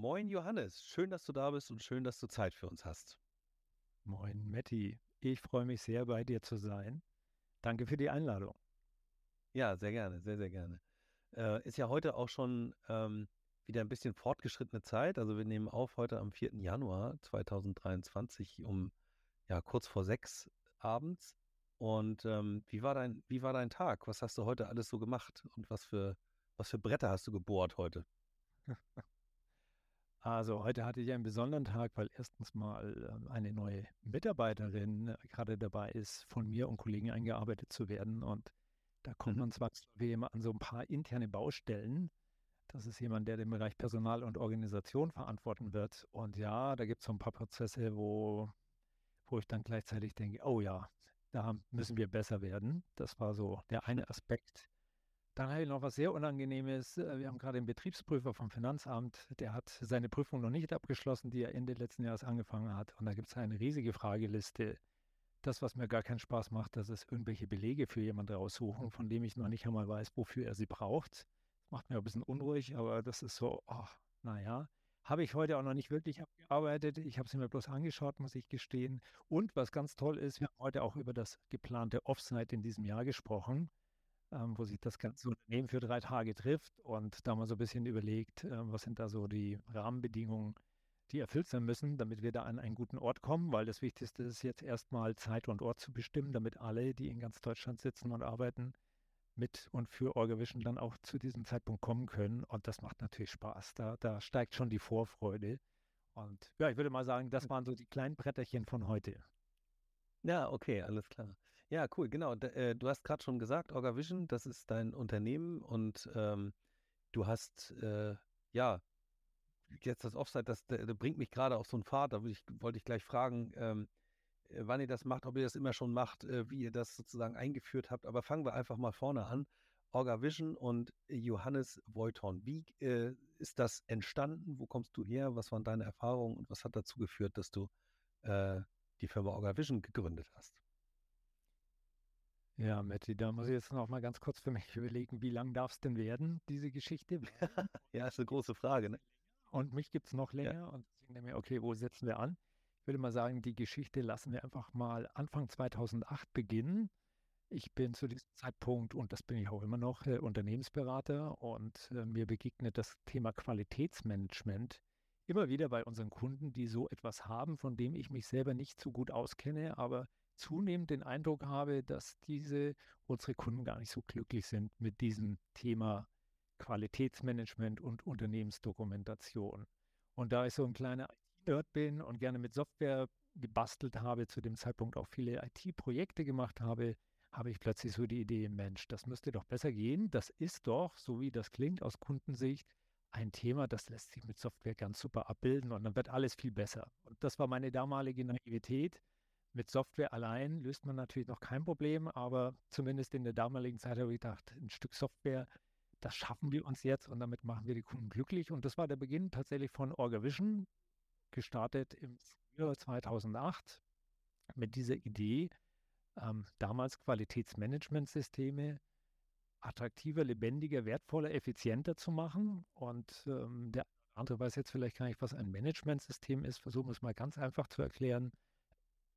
Moin Johannes, schön, dass du da bist und schön, dass du Zeit für uns hast. Moin Matti, ich freue mich sehr, bei dir zu sein. Danke für die Einladung. Ja, sehr gerne, sehr, sehr gerne. Äh, ist ja heute auch schon ähm, wieder ein bisschen fortgeschrittene Zeit. Also wir nehmen auf heute am 4. Januar 2023 um ja kurz vor sechs abends. Und ähm, wie war dein, wie war dein Tag? Was hast du heute alles so gemacht? Und was für, was für Bretter hast du gebohrt heute? Also heute hatte ich einen besonderen Tag, weil erstens mal ähm, eine neue Mitarbeiterin äh, gerade dabei ist, von mir und Kollegen eingearbeitet zu werden. Und da kommt mhm. man zwangsläufig immer an so ein paar interne Baustellen. Das ist jemand, der den Bereich Personal und Organisation verantworten wird. Und ja, da gibt es so ein paar Prozesse, wo, wo ich dann gleichzeitig denke, oh ja, da müssen wir besser werden. Das war so der eine Aspekt. Dann habe ich noch was sehr Unangenehmes. Äh, wir haben gerade einen Betriebsprüfer vom Finanzamt, der hat seine Prüfung noch nicht abgeschlossen, die er Ende letzten Jahres angefangen hat. Und da gibt es eine riesige Frageliste. Das, was mir gar keinen Spaß macht, das ist irgendwelche Belege für jemanden raussuchen, von dem ich noch nicht einmal weiß, wofür er sie braucht. Das macht mir ein bisschen unruhig, aber das ist so, oh, naja. Habe ich heute auch noch nicht wirklich abgearbeitet. Ich habe sie mir bloß angeschaut, muss ich gestehen. Und was ganz toll ist, wir haben heute auch über das geplante Offsite in diesem Jahr gesprochen ähm, wo sich das ganze Unternehmen für drei Tage trifft und da mal so ein bisschen überlegt, äh, was sind da so die Rahmenbedingungen, die erfüllt sein müssen, damit wir da an einen guten Ort kommen, weil das Wichtigste ist jetzt erstmal Zeit und Ort zu bestimmen, damit alle, die in ganz Deutschland sitzen und arbeiten, mit und für Orgavision dann auch zu diesem Zeitpunkt kommen können. Und das macht natürlich Spaß. Da, da steigt schon die Vorfreude. Und ja, ich würde mal sagen, das waren so die kleinen Bretterchen von heute. Ja, okay, alles klar. Ja, cool, genau. D äh, du hast gerade schon gesagt, OrgaVision, das ist dein Unternehmen und ähm, du hast, äh, ja, jetzt das Offsite, das, das bringt mich gerade auf so einen Pfad, da ich, wollte ich gleich fragen, ähm, äh, wann ihr das macht, ob ihr das immer schon macht, äh, wie ihr das sozusagen eingeführt habt. Aber fangen wir einfach mal vorne an. OrgaVision und Johannes Voiton. Wie äh, ist das entstanden? Wo kommst du her? Was waren deine Erfahrungen und was hat dazu geführt, dass du äh, die Firma OrgaVision gegründet hast. Ja, Matti, da muss ich jetzt noch mal ganz kurz für mich überlegen, wie lang darf es denn werden, diese Geschichte? ja, ist eine große Frage. Ne? Und mich gibt es noch länger ja. und deswegen denke ich mir, okay, wo setzen wir an? Ich würde mal sagen, die Geschichte lassen wir einfach mal Anfang 2008 beginnen. Ich bin zu diesem Zeitpunkt, und das bin ich auch immer noch, äh, Unternehmensberater und äh, mir begegnet das Thema Qualitätsmanagement immer wieder bei unseren Kunden, die so etwas haben, von dem ich mich selber nicht so gut auskenne, aber zunehmend den Eindruck habe, dass diese unsere Kunden gar nicht so glücklich sind mit diesem Thema Qualitätsmanagement und Unternehmensdokumentation. Und da ich so ein kleiner IT-Nerd bin und gerne mit Software gebastelt habe, zu dem Zeitpunkt auch viele IT-Projekte gemacht habe, habe ich plötzlich so die Idee, Mensch, das müsste doch besser gehen. Das ist doch, so wie das klingt aus Kundensicht, ein Thema, das lässt sich mit Software ganz super abbilden und dann wird alles viel besser. Und das war meine damalige Naivität. Mit Software allein löst man natürlich noch kein Problem, aber zumindest in der damaligen Zeit habe ich gedacht, ein Stück Software, das schaffen wir uns jetzt und damit machen wir die Kunden glücklich. Und das war der Beginn tatsächlich von OrgaVision, gestartet im Frühjahr 2008 mit dieser Idee, ähm, damals Qualitätsmanagementsysteme attraktiver, lebendiger, wertvoller, effizienter zu machen. Und ähm, der andere weiß jetzt vielleicht gar nicht, was ein Managementsystem ist. Versuchen wir es mal ganz einfach zu erklären.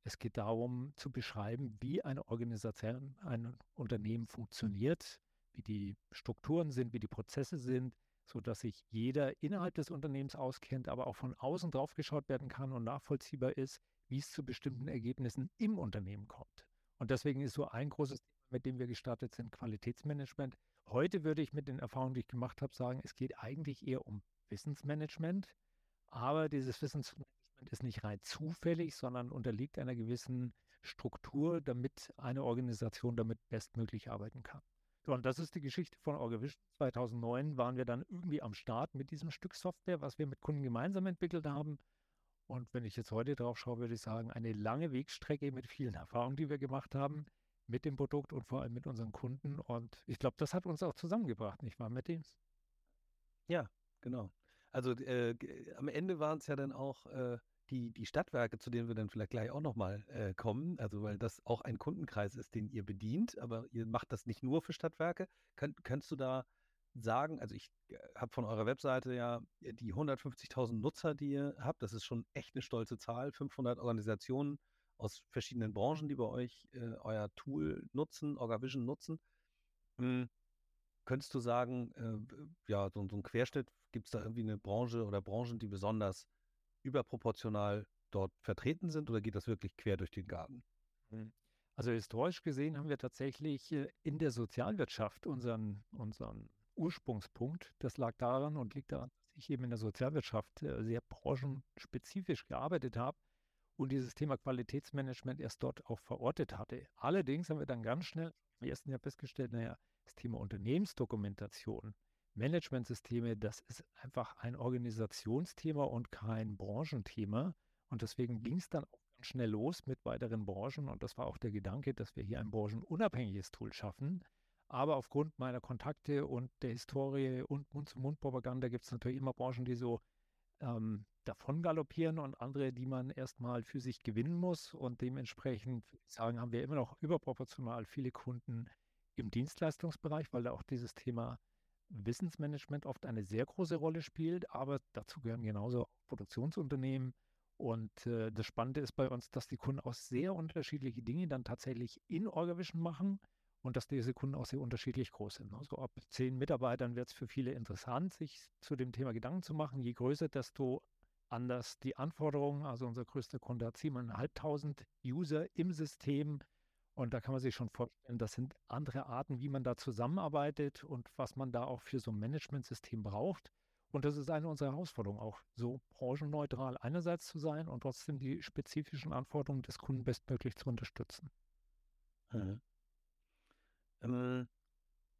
Es geht darum zu beschreiben, wie eine Organisation, ein Unternehmen funktioniert, wie die Strukturen sind, wie die Prozesse sind, sodass sich jeder innerhalb des Unternehmens auskennt, aber auch von außen drauf geschaut werden kann und nachvollziehbar ist, wie es zu bestimmten Ergebnissen im Unternehmen kommt. Und deswegen ist so ein großes Thema mit dem wir gestartet sind, Qualitätsmanagement. Heute würde ich mit den Erfahrungen, die ich gemacht habe, sagen, es geht eigentlich eher um Wissensmanagement. Aber dieses Wissensmanagement ist nicht rein zufällig, sondern unterliegt einer gewissen Struktur, damit eine Organisation damit bestmöglich arbeiten kann. So, und das ist die Geschichte von Orgavision. 2009 waren wir dann irgendwie am Start mit diesem Stück Software, was wir mit Kunden gemeinsam entwickelt haben. Und wenn ich jetzt heute drauf schaue, würde ich sagen, eine lange Wegstrecke mit vielen Erfahrungen, die wir gemacht haben mit dem Produkt und vor allem mit unseren Kunden. Und ich glaube, das hat uns auch zusammengebracht, nicht wahr, Matti? Ja, genau. Also äh, am Ende waren es ja dann auch äh, die, die Stadtwerke, zu denen wir dann vielleicht gleich auch nochmal äh, kommen. Also weil das auch ein Kundenkreis ist, den ihr bedient, aber ihr macht das nicht nur für Stadtwerke. Könnt, kannst du da sagen, also ich äh, habe von eurer Webseite ja die 150.000 Nutzer, die ihr habt, das ist schon echt eine stolze Zahl, 500 Organisationen aus verschiedenen Branchen, die bei euch äh, euer Tool nutzen, OrgaVision nutzen. Hm, könntest du sagen, äh, ja, so, so ein Querschnitt, gibt es da irgendwie eine Branche oder Branchen, die besonders überproportional dort vertreten sind oder geht das wirklich quer durch den Garten? Hm. Also historisch gesehen haben wir tatsächlich äh, in der Sozialwirtschaft unseren, unseren Ursprungspunkt. Das lag daran und liegt daran, dass ich eben in der Sozialwirtschaft äh, sehr branchenspezifisch gearbeitet habe und dieses Thema Qualitätsmanagement erst dort auch verortet hatte. Allerdings haben wir dann ganz schnell im ersten Jahr festgestellt, naja, das Thema Unternehmensdokumentation, Managementsysteme, das ist einfach ein Organisationsthema und kein Branchenthema. Und deswegen ging es dann auch ganz schnell los mit weiteren Branchen. Und das war auch der Gedanke, dass wir hier ein branchenunabhängiges Tool schaffen. Aber aufgrund meiner Kontakte und der Historie und Mund-zu-Mund-Propaganda gibt es natürlich immer Branchen, die so ähm, davon galoppieren und andere, die man erstmal für sich gewinnen muss. Und dementsprechend sagen, haben wir immer noch überproportional viele Kunden im Dienstleistungsbereich, weil da auch dieses Thema Wissensmanagement oft eine sehr große Rolle spielt. Aber dazu gehören genauso Produktionsunternehmen. Und äh, das Spannende ist bei uns, dass die Kunden auch sehr unterschiedliche Dinge dann tatsächlich in Orgavision machen und dass diese Kunden auch sehr unterschiedlich groß sind. Also ab zehn Mitarbeitern wird es für viele interessant, sich zu dem Thema Gedanken zu machen. Je größer, desto anders die Anforderungen. Also unser größter Kunde hat 7.500 User im System. Und da kann man sich schon vorstellen, das sind andere Arten, wie man da zusammenarbeitet und was man da auch für so ein Managementsystem braucht. Und das ist eine unserer Herausforderungen, auch so branchenneutral einerseits zu sein und trotzdem die spezifischen Anforderungen des Kunden bestmöglich zu unterstützen. Mhm. Ähm,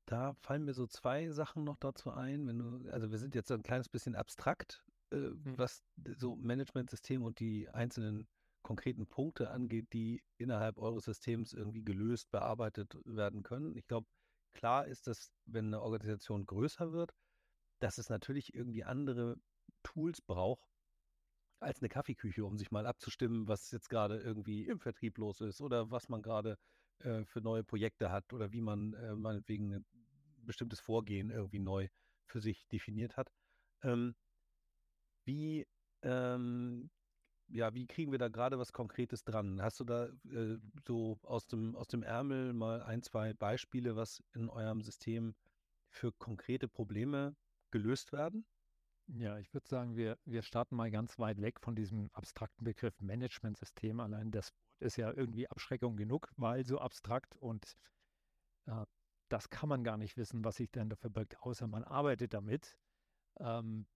da fallen mir so zwei Sachen noch dazu ein. Wenn du, also wir sind jetzt so ein kleines bisschen abstrakt, äh, hm. was so Managementsystem und die einzelnen konkreten Punkte angeht, die innerhalb eures Systems irgendwie gelöst, bearbeitet werden können. Ich glaube, klar ist, dass wenn eine Organisation größer wird, dass es natürlich irgendwie andere Tools braucht als eine Kaffeeküche, um sich mal abzustimmen, was jetzt gerade irgendwie im Vertrieb los ist oder was man gerade äh, für neue Projekte hat oder wie man äh, meinetwegen ein bestimmtes Vorgehen irgendwie neu für sich definiert hat. Ähm, wie, ähm, ja, wie kriegen wir da gerade was Konkretes dran? Hast du da äh, so aus dem, aus dem Ärmel mal ein, zwei Beispiele, was in eurem System für konkrete Probleme gelöst werden? Ja, ich würde sagen, wir, wir starten mal ganz weit weg von diesem abstrakten Begriff Managementsystem. Allein das ist ja irgendwie Abschreckung genug, weil so abstrakt und äh, das kann man gar nicht wissen, was sich denn da verbirgt, außer man arbeitet damit. Ähm,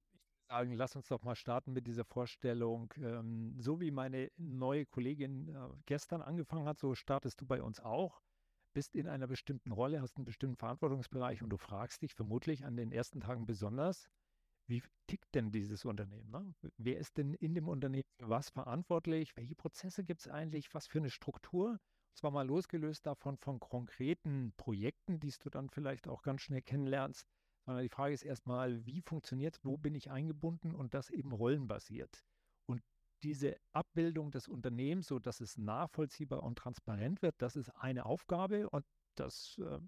sagen, lass uns doch mal starten mit dieser Vorstellung. Ähm, so wie meine neue Kollegin äh, gestern angefangen hat, so startest du bei uns auch. Bist in einer bestimmten Rolle, hast einen bestimmten Verantwortungsbereich und du fragst dich vermutlich an den ersten Tagen besonders, wie tickt denn dieses Unternehmen? Ne? Wer ist denn in dem Unternehmen für was verantwortlich? Welche Prozesse gibt es eigentlich? Was für eine Struktur? Und zwar mal losgelöst davon von konkreten Projekten, die du dann vielleicht auch ganz schnell kennenlernst, sondern die Frage ist erstmal, wie funktioniert es? Wo bin ich eingebunden? Und das eben rollenbasiert. Und diese Abbildung des Unternehmens, so dass es nachvollziehbar und transparent wird, das ist eine Aufgabe. Und das äh,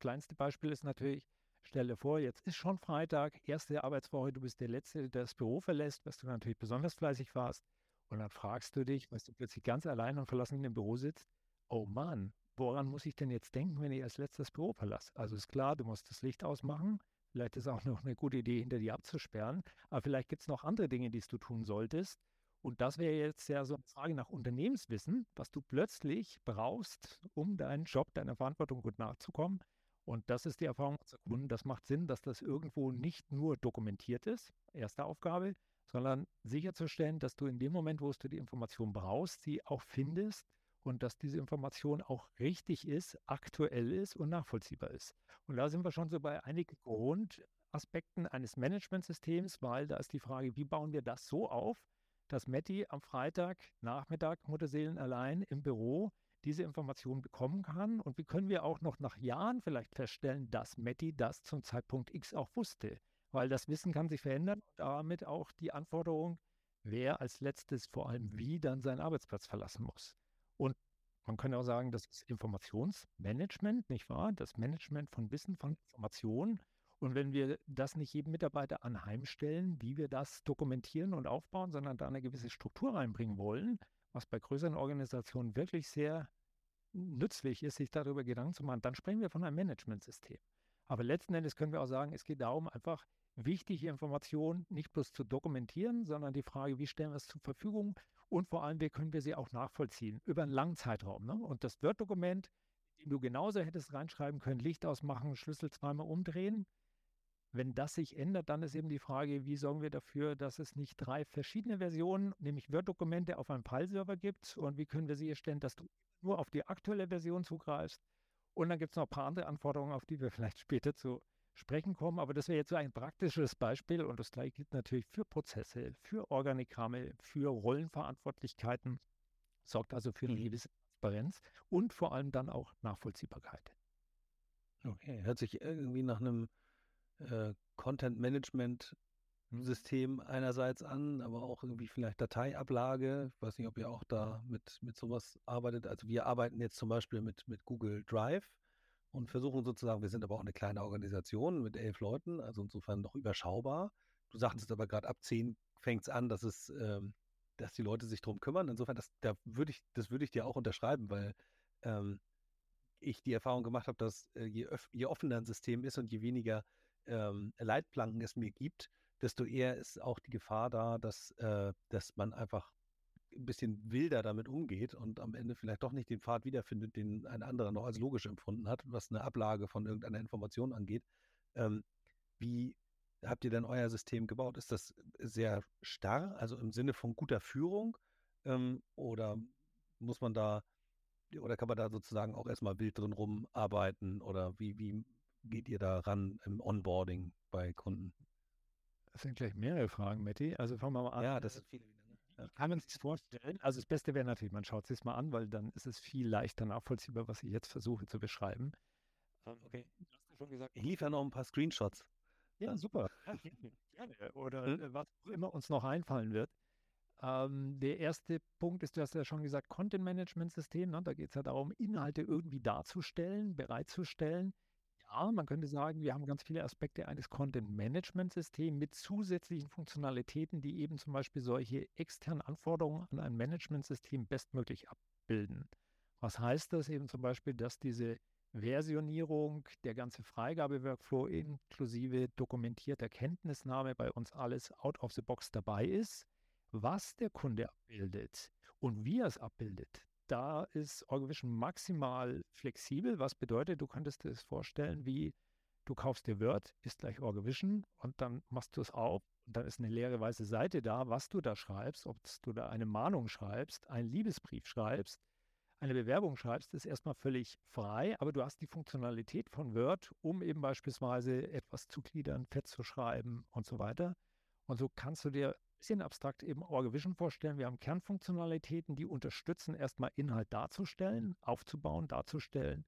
kleinste Beispiel ist natürlich, Stell dir vor, jetzt ist schon Freitag, erste Arbeitswoche, du bist der Letzte, der das Büro verlässt, was du natürlich besonders fleißig warst. Und dann fragst du dich, weißt du plötzlich ganz allein und verlassen in dem Büro sitzt, oh Mann, woran muss ich denn jetzt denken, wenn ich als letztes Büro verlasse? Also ist klar, du musst das Licht ausmachen. Vielleicht ist auch noch eine gute Idee, hinter dir abzusperren. Aber vielleicht gibt es noch andere Dinge, die du tun solltest. Und das wäre jetzt ja so eine Frage nach Unternehmenswissen, was du plötzlich brauchst, um deinen Job, deiner Verantwortung gut nachzukommen. Und das ist die Erfahrung unserer Kunden. Das macht Sinn, dass das irgendwo nicht nur dokumentiert ist, erste Aufgabe, sondern sicherzustellen, dass du in dem Moment, wo du die Information brauchst, sie auch findest und dass diese Information auch richtig ist, aktuell ist und nachvollziehbar ist. Und da sind wir schon so bei einigen Grundaspekten eines Managementsystems, weil da ist die Frage, wie bauen wir das so auf, dass Matti am Freitag Nachmittag Mutterseelen allein im Büro diese Information bekommen kann. Und wie können wir auch noch nach Jahren vielleicht feststellen, dass Matti das zum Zeitpunkt X auch wusste? Weil das Wissen kann sich verändern und damit auch die Anforderung, wer als letztes vor allem wie dann seinen Arbeitsplatz verlassen muss. Und man kann auch sagen, das ist Informationsmanagement, nicht wahr? Das Management von Wissen, von Informationen. Und wenn wir das nicht jedem Mitarbeiter anheimstellen, wie wir das dokumentieren und aufbauen, sondern da eine gewisse Struktur reinbringen wollen, was bei größeren Organisationen wirklich sehr nützlich ist, sich darüber Gedanken zu machen, dann sprechen wir von einem Managementsystem. Aber letzten Endes können wir auch sagen, es geht darum, einfach wichtige Informationen nicht bloß zu dokumentieren, sondern die Frage, wie stellen wir es zur Verfügung und vor allem, wie können wir sie auch nachvollziehen über einen langen Zeitraum. Ne? Und das Word-Dokument, dem du genauso hättest reinschreiben können, Licht ausmachen, Schlüssel zweimal umdrehen. Wenn das sich ändert, dann ist eben die Frage, wie sorgen wir dafür, dass es nicht drei verschiedene Versionen, nämlich Word-Dokumente auf einem File-Server gibt und wie können wir sicherstellen, dass du nur auf die aktuelle Version zugreifst. Und dann gibt es noch ein paar andere Anforderungen, auf die wir vielleicht später zu sprechen kommen. Aber das wäre jetzt so ein praktisches Beispiel und das gleiche gilt natürlich für Prozesse, für Organigramme, für Rollenverantwortlichkeiten, sorgt also für eine mhm. gewisse Transparenz und vor allem dann auch Nachvollziehbarkeit. Okay, hört sich irgendwie nach einem äh, Content Management System einerseits an, aber auch irgendwie vielleicht Dateiablage. Ich weiß nicht, ob ihr auch da mit, mit sowas arbeitet. Also wir arbeiten jetzt zum Beispiel mit, mit Google Drive und versuchen sozusagen, wir sind aber auch eine kleine Organisation mit elf Leuten, also insofern noch überschaubar. Du sagtest aber gerade ab zehn fängt es an, dass es, ähm, dass die Leute sich drum kümmern. Insofern, das, da würde ich, das würde ich dir auch unterschreiben, weil ähm, ich die Erfahrung gemacht habe, dass äh, je, je offener ein System ist und je weniger ähm, Leitplanken es mir gibt, desto eher ist auch die Gefahr da, dass, äh, dass man einfach ein bisschen wilder damit umgeht und am Ende vielleicht doch nicht den Pfad wiederfindet, den ein anderer noch als logisch empfunden hat, was eine Ablage von irgendeiner Information angeht. Ähm, wie habt ihr denn euer System gebaut? Ist das sehr starr, also im Sinne von guter Führung? Ähm, oder muss man da, oder kann man da sozusagen auch erstmal wild drin rumarbeiten? Oder wie, wie geht ihr da ran im Onboarding bei Kunden? Das sind gleich mehrere Fragen, Matti. Also fangen wir mal an. Ja, das sind viele. Ja. Kann man sich das vorstellen? Also das Beste wäre natürlich, man schaut es sich mal an, weil dann ist es viel leichter nachvollziehbar, was ich jetzt versuche zu beschreiben. Ähm, okay. Du hast ja schon gesagt, ich liefere noch ein paar Screenshots. Ja, super. Gerne. Oder hm? Äh, was auch immer uns noch einfallen wird. Ähm, der erste Punkt ist, du hast ja schon gesagt, Content-Management-System. Ne? Da geht es ja darum, Inhalte irgendwie darzustellen, bereitzustellen. Man könnte sagen, wir haben ganz viele Aspekte eines Content-Management-Systems mit zusätzlichen Funktionalitäten, die eben zum Beispiel solche externen Anforderungen an ein Management-System bestmöglich abbilden. Was heißt das eben zum Beispiel, dass diese Versionierung, der ganze Freigabe-Workflow inklusive dokumentierter Kenntnisnahme bei uns alles out of the box dabei ist, was der Kunde abbildet und wie er es abbildet da ist Orgovision maximal flexibel, was bedeutet, du könntest dir das vorstellen, wie du kaufst dir Word, ist gleich Orgovision und dann machst du es auf und dann ist eine leere weiße Seite da, was du da schreibst, ob du da eine Mahnung schreibst, einen Liebesbrief schreibst, eine Bewerbung schreibst, ist erstmal völlig frei, aber du hast die Funktionalität von Word, um eben beispielsweise etwas zu gliedern, fett zu schreiben und so weiter. Und so kannst du dir bisschen abstrakt eben Org Vision vorstellen. Wir haben Kernfunktionalitäten, die unterstützen, erstmal Inhalt darzustellen, aufzubauen, darzustellen.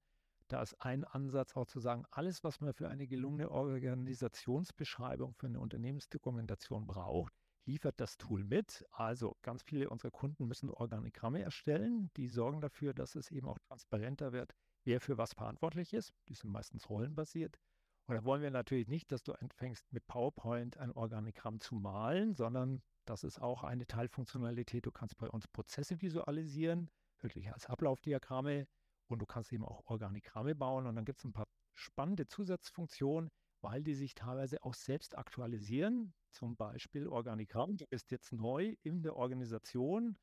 Da ist ein Ansatz auch zu sagen, alles, was man für eine gelungene Organisationsbeschreibung, für eine Unternehmensdokumentation braucht, liefert das Tool mit. Also ganz viele unserer Kunden müssen Organigramme erstellen, die sorgen dafür, dass es eben auch transparenter wird, wer für was verantwortlich ist. Die sind meistens rollenbasiert. Und da wollen wir natürlich nicht, dass du anfängst mit PowerPoint ein Organigramm zu malen, sondern das ist auch eine Teilfunktionalität. Du kannst bei uns Prozesse visualisieren, wirklich als Ablaufdiagramme und du kannst eben auch Organigramme bauen. Und dann gibt es ein paar spannende Zusatzfunktionen, weil die sich teilweise auch selbst aktualisieren. Zum Beispiel Organigramm. Du bist jetzt neu in der Organisation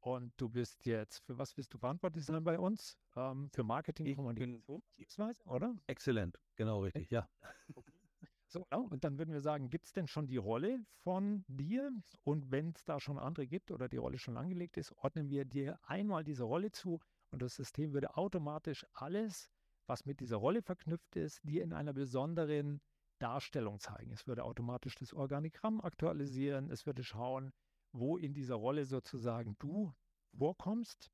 und du bist jetzt, für was wirst du verantwortlich sein bei uns? Ähm, für Marketing, ich Kommunikation, oder? Exzellent, genau richtig, ja. So, ja, und dann würden wir sagen, gibt es denn schon die Rolle von dir? Und wenn es da schon andere gibt oder die Rolle schon angelegt ist, ordnen wir dir einmal diese Rolle zu und das System würde automatisch alles, was mit dieser Rolle verknüpft ist, dir in einer besonderen Darstellung zeigen. Es würde automatisch das Organigramm aktualisieren, es würde schauen, wo in dieser Rolle sozusagen du vorkommst.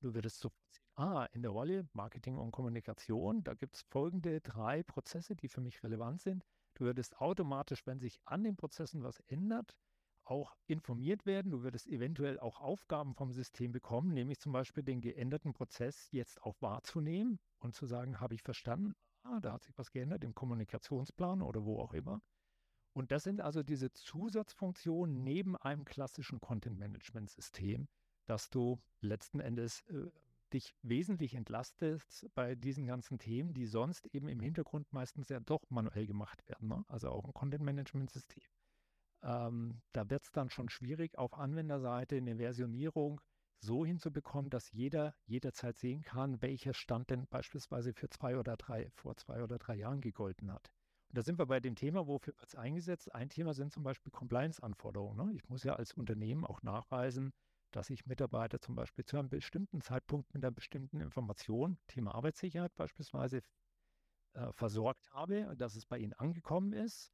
Du würdest sofort sehen, ah, in der Rolle Marketing und Kommunikation, da gibt es folgende drei Prozesse, die für mich relevant sind. Du würdest automatisch, wenn sich an den Prozessen was ändert, auch informiert werden. Du würdest eventuell auch Aufgaben vom System bekommen, nämlich zum Beispiel den geänderten Prozess jetzt auch wahrzunehmen und zu sagen, habe ich verstanden, ah, da hat sich was geändert im Kommunikationsplan oder wo auch immer. Und das sind also diese Zusatzfunktionen neben einem klassischen Content-Management-System, dass du letzten Endes äh, dich wesentlich entlastest bei diesen ganzen Themen, die sonst eben im Hintergrund meistens ja doch manuell gemacht werden. Ne? Also auch ein Content-Management-System. Ähm, da wird es dann schon schwierig, auf Anwenderseite eine Versionierung so hinzubekommen, dass jeder jederzeit sehen kann, welcher Stand denn beispielsweise für zwei oder drei, vor zwei oder drei Jahren gegolten hat. Und da sind wir bei dem Thema, wofür wird es eingesetzt? Ein Thema sind zum Beispiel Compliance-Anforderungen. Ne? Ich muss ja als Unternehmen auch nachweisen, dass ich Mitarbeiter zum Beispiel zu einem bestimmten Zeitpunkt mit einer bestimmten Information, Thema Arbeitssicherheit beispielsweise, äh, versorgt habe und dass es bei ihnen angekommen ist.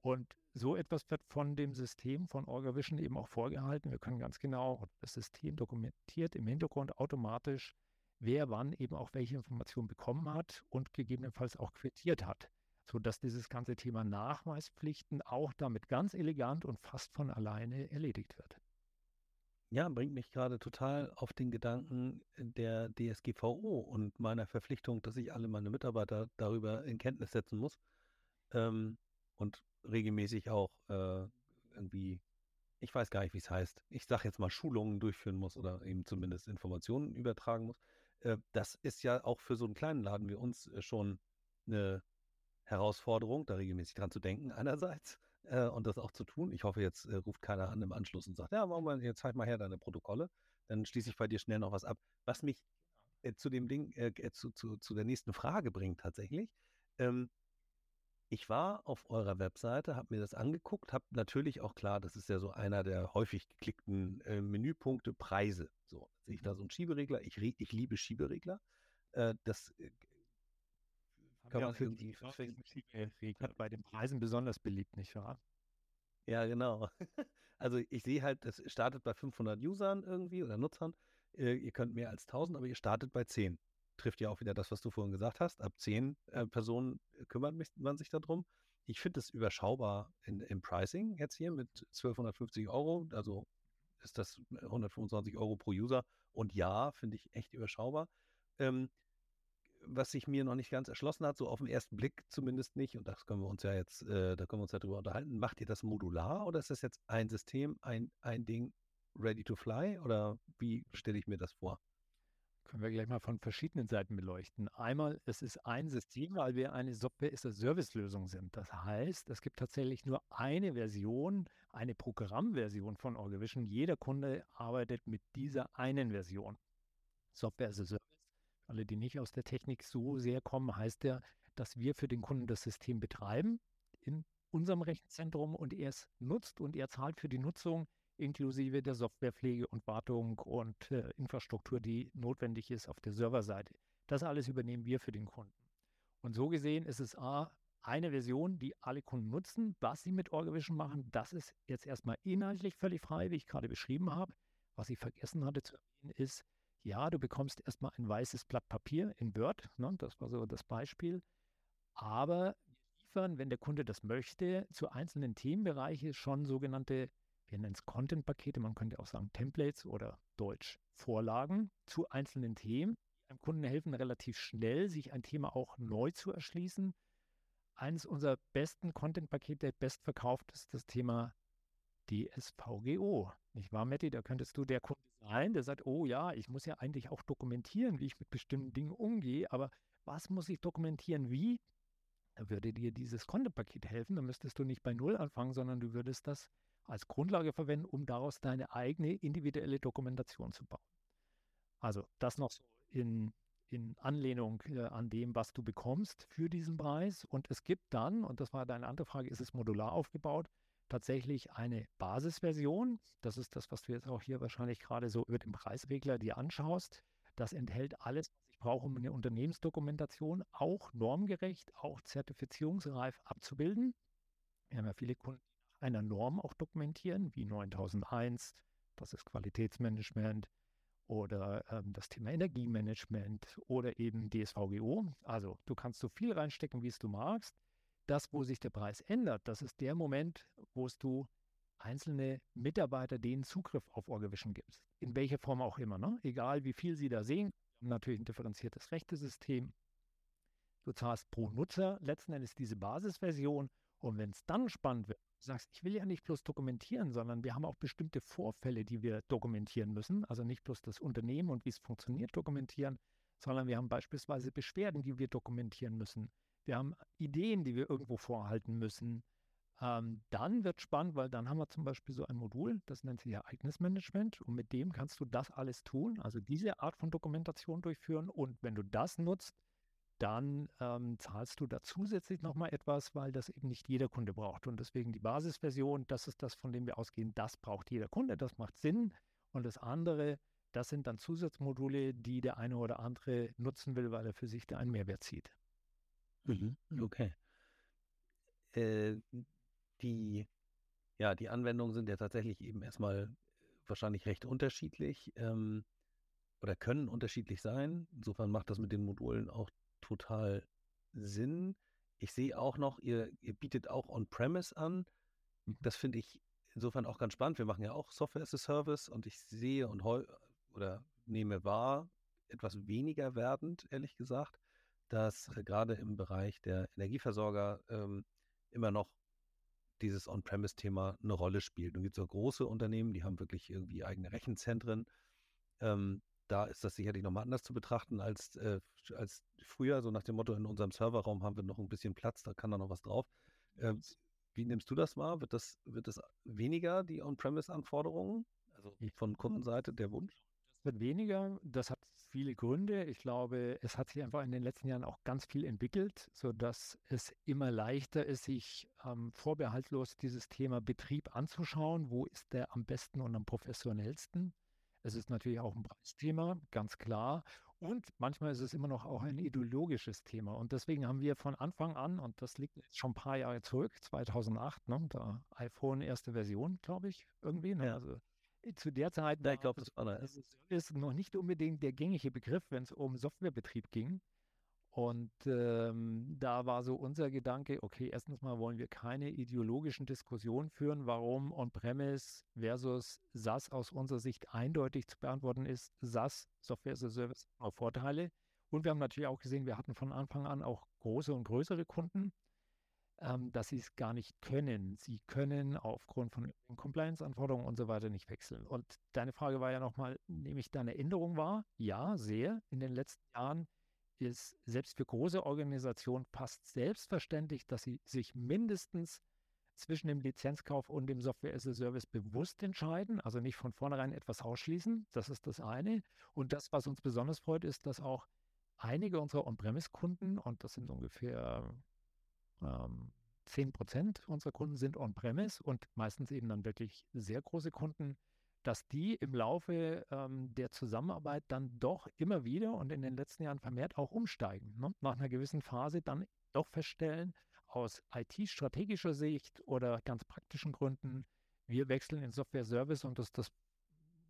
Und so etwas wird von dem System von OrgaVision eben auch vorgehalten. Wir können ganz genau, das System dokumentiert im Hintergrund automatisch, wer wann eben auch welche Informationen bekommen hat und gegebenenfalls auch quittiert hat, sodass dieses ganze Thema Nachweispflichten auch damit ganz elegant und fast von alleine erledigt wird. Ja, bringt mich gerade total auf den Gedanken der DSGVO und meiner Verpflichtung, dass ich alle meine Mitarbeiter darüber in Kenntnis setzen muss ähm, und regelmäßig auch äh, irgendwie, ich weiß gar nicht, wie es heißt, ich sage jetzt mal Schulungen durchführen muss oder eben zumindest Informationen übertragen muss. Äh, das ist ja auch für so einen kleinen Laden wie uns äh, schon eine Herausforderung, da regelmäßig dran zu denken einerseits äh, und das auch zu tun. Ich hoffe, jetzt äh, ruft keiner an im Anschluss und sagt, ja, machen wir jetzt halt mal her deine Protokolle. Dann schließe ich bei dir schnell noch was ab. Was mich äh, zu dem Ding, äh, äh, zu, zu, zu der nächsten Frage bringt tatsächlich. Ähm, ich war auf eurer Webseite, habe mir das angeguckt, habe natürlich auch klar, das ist ja so einer der häufig geklickten äh, Menüpunkte, Preise. So, sehe ich da mhm. so einen Schieberegler. Ich, ich liebe Schieberegler. Äh, das kann man irgendwie Schieberegler bei den Preisen besonders beliebt, nicht wahr? Ja, genau. Also ich sehe halt, das startet bei 500 Usern irgendwie oder Nutzern. Äh, ihr könnt mehr als 1000, aber ihr startet bei 10 trifft ja auch wieder das, was du vorhin gesagt hast. Ab zehn äh, Personen äh, kümmert man sich darum. Ich finde es überschaubar in, im Pricing jetzt hier mit 1250 Euro. Also ist das 125 Euro pro User. Und ja, finde ich echt überschaubar. Ähm, was sich mir noch nicht ganz erschlossen hat, so auf den ersten Blick zumindest nicht, und das können wir uns ja jetzt, äh, da können wir uns ja drüber unterhalten, macht ihr das modular oder ist das jetzt ein System, ein, ein Ding ready to fly oder wie stelle ich mir das vor? Können wir gleich mal von verschiedenen Seiten beleuchten. Einmal, es ist ein System, weil wir eine Software-as-a-Service-Lösung sind. Das heißt, es gibt tatsächlich nur eine Version, eine Programmversion von Orgavision. Jeder Kunde arbeitet mit dieser einen Version. Software-as-a-Service. Alle, die nicht aus der Technik so sehr kommen, heißt ja, dass wir für den Kunden das System betreiben in unserem Rechenzentrum und er es nutzt und er zahlt für die Nutzung inklusive der Softwarepflege und Wartung und äh, Infrastruktur, die notwendig ist auf der Serverseite. Das alles übernehmen wir für den Kunden. Und so gesehen ist es A, eine Version, die alle Kunden nutzen. Was sie mit Orgavision machen, das ist jetzt erstmal inhaltlich völlig frei, wie ich gerade beschrieben habe. Was ich vergessen hatte zu erwähnen, ist, ja, du bekommst erstmal ein weißes Blatt Papier in Word, ne, das war so das Beispiel. Aber wir liefern, wenn der Kunde das möchte, zu einzelnen Themenbereichen schon sogenannte wir nennen es Content-Pakete, man könnte auch sagen Templates oder Deutsch Vorlagen zu einzelnen Themen, die einem Kunden helfen, relativ schnell sich ein Thema auch neu zu erschließen. Eines unserer besten Content-Pakete, bestverkauft ist das Thema DSVGO. Nicht wahr, Matti? Da könntest du der Kunde sein, der sagt, oh ja, ich muss ja eigentlich auch dokumentieren, wie ich mit bestimmten Dingen umgehe, aber was muss ich dokumentieren, wie? Da würde dir dieses Content-Paket helfen. Da müsstest du nicht bei Null anfangen, sondern du würdest das als Grundlage verwenden, um daraus deine eigene individuelle Dokumentation zu bauen. Also das noch so in, in Anlehnung äh, an dem, was du bekommst für diesen Preis. Und es gibt dann, und das war deine andere Frage, ist es modular aufgebaut, tatsächlich eine Basisversion. Das ist das, was du jetzt auch hier wahrscheinlich gerade so über den Preisregler dir anschaust. Das enthält alles, was ich brauche, um eine Unternehmensdokumentation auch normgerecht, auch zertifizierungsreif abzubilden. Wir haben ja viele Kunden, einer Norm auch dokumentieren, wie 9001, das ist Qualitätsmanagement oder ähm, das Thema Energiemanagement oder eben DSVGO. Also du kannst so viel reinstecken, wie es du magst. Das, wo sich der Preis ändert, das ist der Moment, wo es du einzelne Mitarbeiter denen Zugriff auf Orgavision gibst. In welcher Form auch immer. Ne? Egal, wie viel sie da sehen. Haben natürlich ein differenziertes Rechtesystem. Du zahlst pro Nutzer letzten Endes diese Basisversion. Und wenn es dann spannend wird, du sagst, ich will ja nicht bloß dokumentieren, sondern wir haben auch bestimmte Vorfälle, die wir dokumentieren müssen. Also nicht bloß das Unternehmen und wie es funktioniert dokumentieren, sondern wir haben beispielsweise Beschwerden, die wir dokumentieren müssen. Wir haben Ideen, die wir irgendwo vorhalten müssen. Ähm, dann wird spannend, weil dann haben wir zum Beispiel so ein Modul, das nennt sich Ereignismanagement und mit dem kannst du das alles tun, also diese Art von Dokumentation durchführen und wenn du das nutzt, dann ähm, zahlst du da zusätzlich nochmal etwas, weil das eben nicht jeder Kunde braucht. Und deswegen die Basisversion, das ist das, von dem wir ausgehen, das braucht jeder Kunde, das macht Sinn. Und das andere, das sind dann Zusatzmodule, die der eine oder andere nutzen will, weil er für sich da einen Mehrwert zieht. Mhm. Okay. Äh, die, ja, die Anwendungen sind ja tatsächlich eben erstmal wahrscheinlich recht unterschiedlich ähm, oder können unterschiedlich sein. Insofern macht das mit den Modulen auch total Sinn. Ich sehe auch noch, ihr, ihr bietet auch On-Premise an. Mhm. Das finde ich insofern auch ganz spannend. Wir machen ja auch Software as a Service und ich sehe und oder nehme wahr, etwas weniger werdend, ehrlich gesagt, dass gerade im Bereich der Energieversorger ähm, immer noch dieses On-Premise-Thema eine Rolle spielt. Und gibt es auch große Unternehmen, die haben wirklich irgendwie eigene Rechenzentren. Ähm, da ist das sicherlich nochmal anders zu betrachten als, äh, als früher, so nach dem Motto, in unserem Serverraum haben wir noch ein bisschen Platz, da kann da noch was drauf. Äh, wie nimmst du das wahr? Wird das, wird das weniger, die On-Premise-Anforderungen? Also von Kundenseite der Wunsch? Das wird weniger. Das hat viele Gründe. Ich glaube, es hat sich einfach in den letzten Jahren auch ganz viel entwickelt, sodass es immer leichter ist, sich ähm, vorbehaltlos dieses Thema Betrieb anzuschauen. Wo ist der am besten und am professionellsten? Es ist natürlich auch ein Preisthema, ganz klar. Und manchmal ist es immer noch auch ein ideologisches Thema. Und deswegen haben wir von Anfang an, und das liegt jetzt schon ein paar Jahre zurück, 2008, ne, da iPhone erste Version, glaube ich, irgendwie. Ne? Ja. Also zu der Zeit ja, ich glaube, das war das. ist noch nicht unbedingt der gängige Begriff, wenn es um Softwarebetrieb ging. Und ähm, da war so unser Gedanke, okay, erstens mal wollen wir keine ideologischen Diskussionen führen, warum On-Premise versus SaaS aus unserer Sicht eindeutig zu beantworten ist. SaaS, Software as a Service, auch Vorteile. Und wir haben natürlich auch gesehen, wir hatten von Anfang an auch große und größere Kunden, ähm, dass sie es gar nicht können. Sie können aufgrund von Compliance-Anforderungen und so weiter nicht wechseln. Und deine Frage war ja nochmal, nehme ich da eine Änderung wahr? Ja, sehr. In den letzten Jahren ist selbst für große Organisationen fast selbstverständlich, dass sie sich mindestens zwischen dem Lizenzkauf und dem Software as a Service bewusst entscheiden, also nicht von vornherein etwas ausschließen. Das ist das eine. Und das, was uns besonders freut, ist, dass auch einige unserer On-Premise-Kunden, und das sind ungefähr ähm, 10 Prozent unserer Kunden sind On-Premise und meistens eben dann wirklich sehr große Kunden, dass die im Laufe ähm, der Zusammenarbeit dann doch immer wieder und in den letzten Jahren vermehrt auch umsteigen. Ne? Nach einer gewissen Phase dann doch feststellen, aus IT-strategischer Sicht oder ganz praktischen Gründen, wir wechseln in Software-Service und das das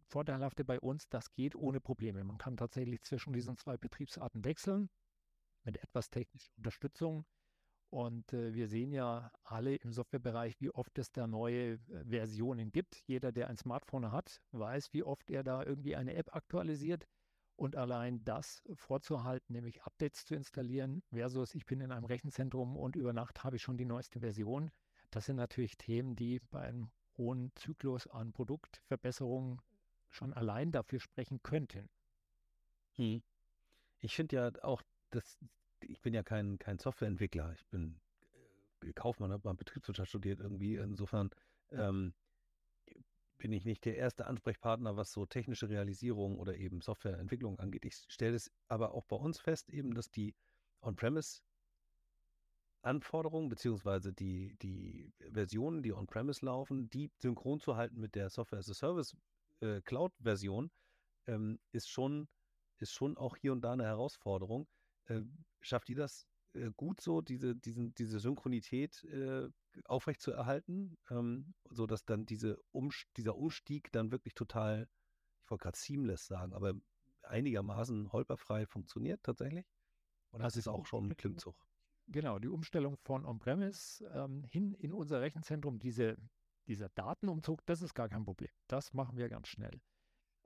Vorteilhafte bei uns, das geht ohne Probleme. Man kann tatsächlich zwischen diesen zwei Betriebsarten wechseln mit etwas technischer Unterstützung. Und äh, wir sehen ja alle im Softwarebereich, wie oft es da neue äh, Versionen gibt. Jeder, der ein Smartphone hat, weiß, wie oft er da irgendwie eine App aktualisiert. Und allein das vorzuhalten, nämlich Updates zu installieren, versus ich bin in einem Rechenzentrum und über Nacht habe ich schon die neueste Version, das sind natürlich Themen, die bei einem hohen Zyklus an Produktverbesserungen schon allein dafür sprechen könnten. Hm. Ich finde ja auch, dass ich bin ja kein, kein Softwareentwickler. Ich bin äh, Kaufmann, habe mal Betriebswirtschaft studiert irgendwie. Insofern ähm, bin ich nicht der erste Ansprechpartner, was so technische Realisierung oder eben Softwareentwicklung angeht. Ich stelle es aber auch bei uns fest, eben, dass die On-Premise Anforderungen beziehungsweise die, die Versionen, die on-premise laufen, die synchron zu halten mit der Software as a Service äh, Cloud-Version, ähm, ist schon, ist schon auch hier und da eine Herausforderung. Äh, schafft ihr das äh, gut so, diese, diesen, diese Synchronität äh, aufrechtzuerhalten, ähm, sodass dann diese um, dieser Umstieg dann wirklich total, ich wollte gerade seamless sagen, aber einigermaßen holperfrei funktioniert tatsächlich? Oder ist es auch schon ein Klimmzug? Genau, die Umstellung von On-Premise ähm, hin in unser Rechenzentrum, diese, dieser Datenumzug, das ist gar kein Problem. Das machen wir ganz schnell.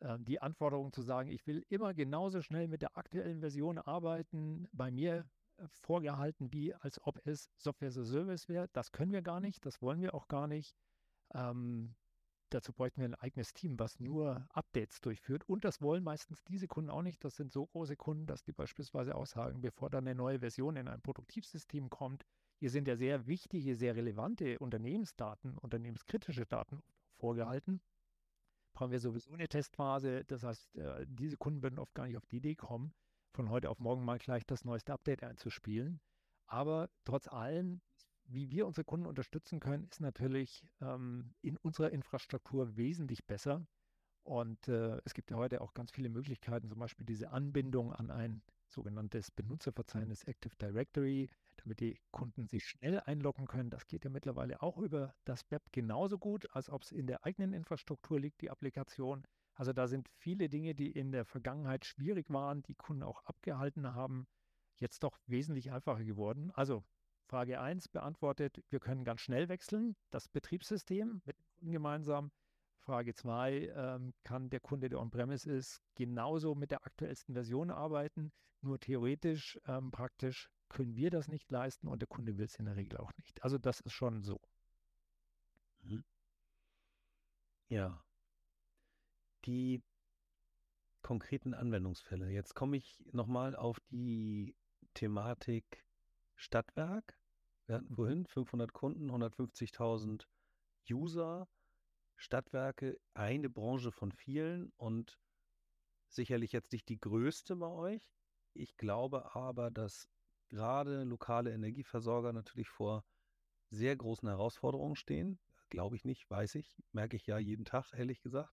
Ähm, die Anforderung zu sagen, ich will immer genauso schnell mit der aktuellen Version arbeiten, bei mir vorgehalten, wie als ob es Software as a Service wäre. Das können wir gar nicht, das wollen wir auch gar nicht. Ähm, dazu bräuchten wir ein eigenes Team, was nur Updates durchführt. Und das wollen meistens diese Kunden auch nicht. Das sind so große Kunden, dass die beispielsweise auch sagen, bevor dann eine neue Version in ein Produktivsystem kommt, hier sind ja sehr wichtige, sehr relevante Unternehmensdaten, unternehmenskritische Daten vorgehalten. Brauchen wir sowieso eine Testphase. Das heißt, äh, diese Kunden würden oft gar nicht auf die Idee kommen, von heute auf morgen mal gleich das neueste Update einzuspielen. Aber trotz allem, wie wir unsere Kunden unterstützen können, ist natürlich ähm, in unserer Infrastruktur wesentlich besser. Und äh, es gibt ja heute auch ganz viele Möglichkeiten, zum Beispiel diese Anbindung an ein sogenanntes Benutzerverzeichnis Active Directory, damit die Kunden sich schnell einloggen können. Das geht ja mittlerweile auch über das Web genauso gut, als ob es in der eigenen Infrastruktur liegt, die Applikation. Also da sind viele Dinge, die in der Vergangenheit schwierig waren, die Kunden auch abgehalten haben, jetzt doch wesentlich einfacher geworden. Also Frage 1 beantwortet, wir können ganz schnell wechseln, das Betriebssystem mit dem Kunden gemeinsam. Frage 2, ähm, kann der Kunde, der on-premise ist, genauso mit der aktuellsten Version arbeiten? Nur theoretisch, ähm, praktisch können wir das nicht leisten und der Kunde will es in der Regel auch nicht. Also das ist schon so. Mhm. Ja. Die konkreten Anwendungsfälle. Jetzt komme ich nochmal auf die Thematik Stadtwerk. Wir hatten mhm. vorhin 500 Kunden, 150.000 User. Stadtwerke, eine Branche von vielen und sicherlich jetzt nicht die größte bei euch. Ich glaube aber, dass gerade lokale Energieversorger natürlich vor sehr großen Herausforderungen stehen. Glaube ich nicht, weiß ich, merke ich ja jeden Tag, ehrlich gesagt.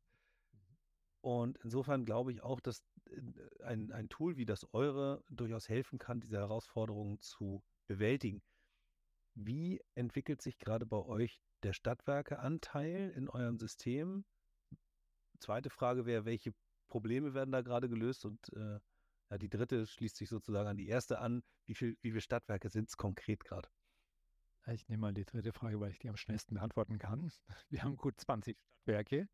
Und insofern glaube ich auch, dass äh, ein, ein Tool wie das eure durchaus helfen kann, diese Herausforderungen zu bewältigen. Wie entwickelt sich gerade bei euch der Stadtwerkeanteil in eurem System? Zweite Frage wäre, welche Probleme werden da gerade gelöst? Und äh, ja, die dritte schließt sich sozusagen an die erste an. Wie, viel, wie viele Stadtwerke sind es konkret gerade? Ich nehme mal die dritte Frage, weil ich die am schnellsten beantworten kann. Wir haben gut 20 Stadtwerke.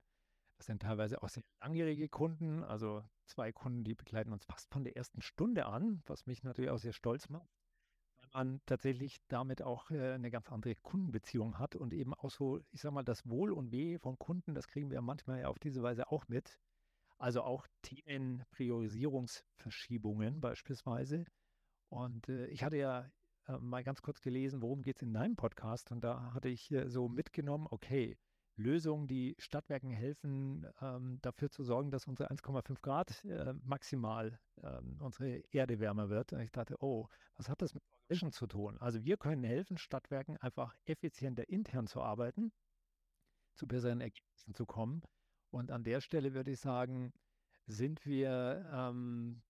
Das sind teilweise auch sehr langjährige Kunden, also zwei Kunden, die begleiten uns fast von der ersten Stunde an, was mich natürlich auch sehr stolz macht, weil man tatsächlich damit auch äh, eine ganz andere Kundenbeziehung hat und eben auch so, ich sag mal, das Wohl und Weh von Kunden, das kriegen wir manchmal ja auf diese Weise auch mit. Also auch Themenpriorisierungsverschiebungen beispielsweise. Und äh, ich hatte ja äh, mal ganz kurz gelesen, worum geht es in deinem Podcast? Und da hatte ich äh, so mitgenommen, okay, Lösungen, die Stadtwerken helfen, ähm, dafür zu sorgen, dass unsere 1,5 Grad äh, maximal ähm, unsere Erde wärmer wird. Und ich dachte, oh, was hat das mit Vision zu tun? Also wir können helfen, Stadtwerken einfach effizienter intern zu arbeiten, zu besseren Ergebnissen zu kommen und an der Stelle würde ich sagen, sind wir ähm,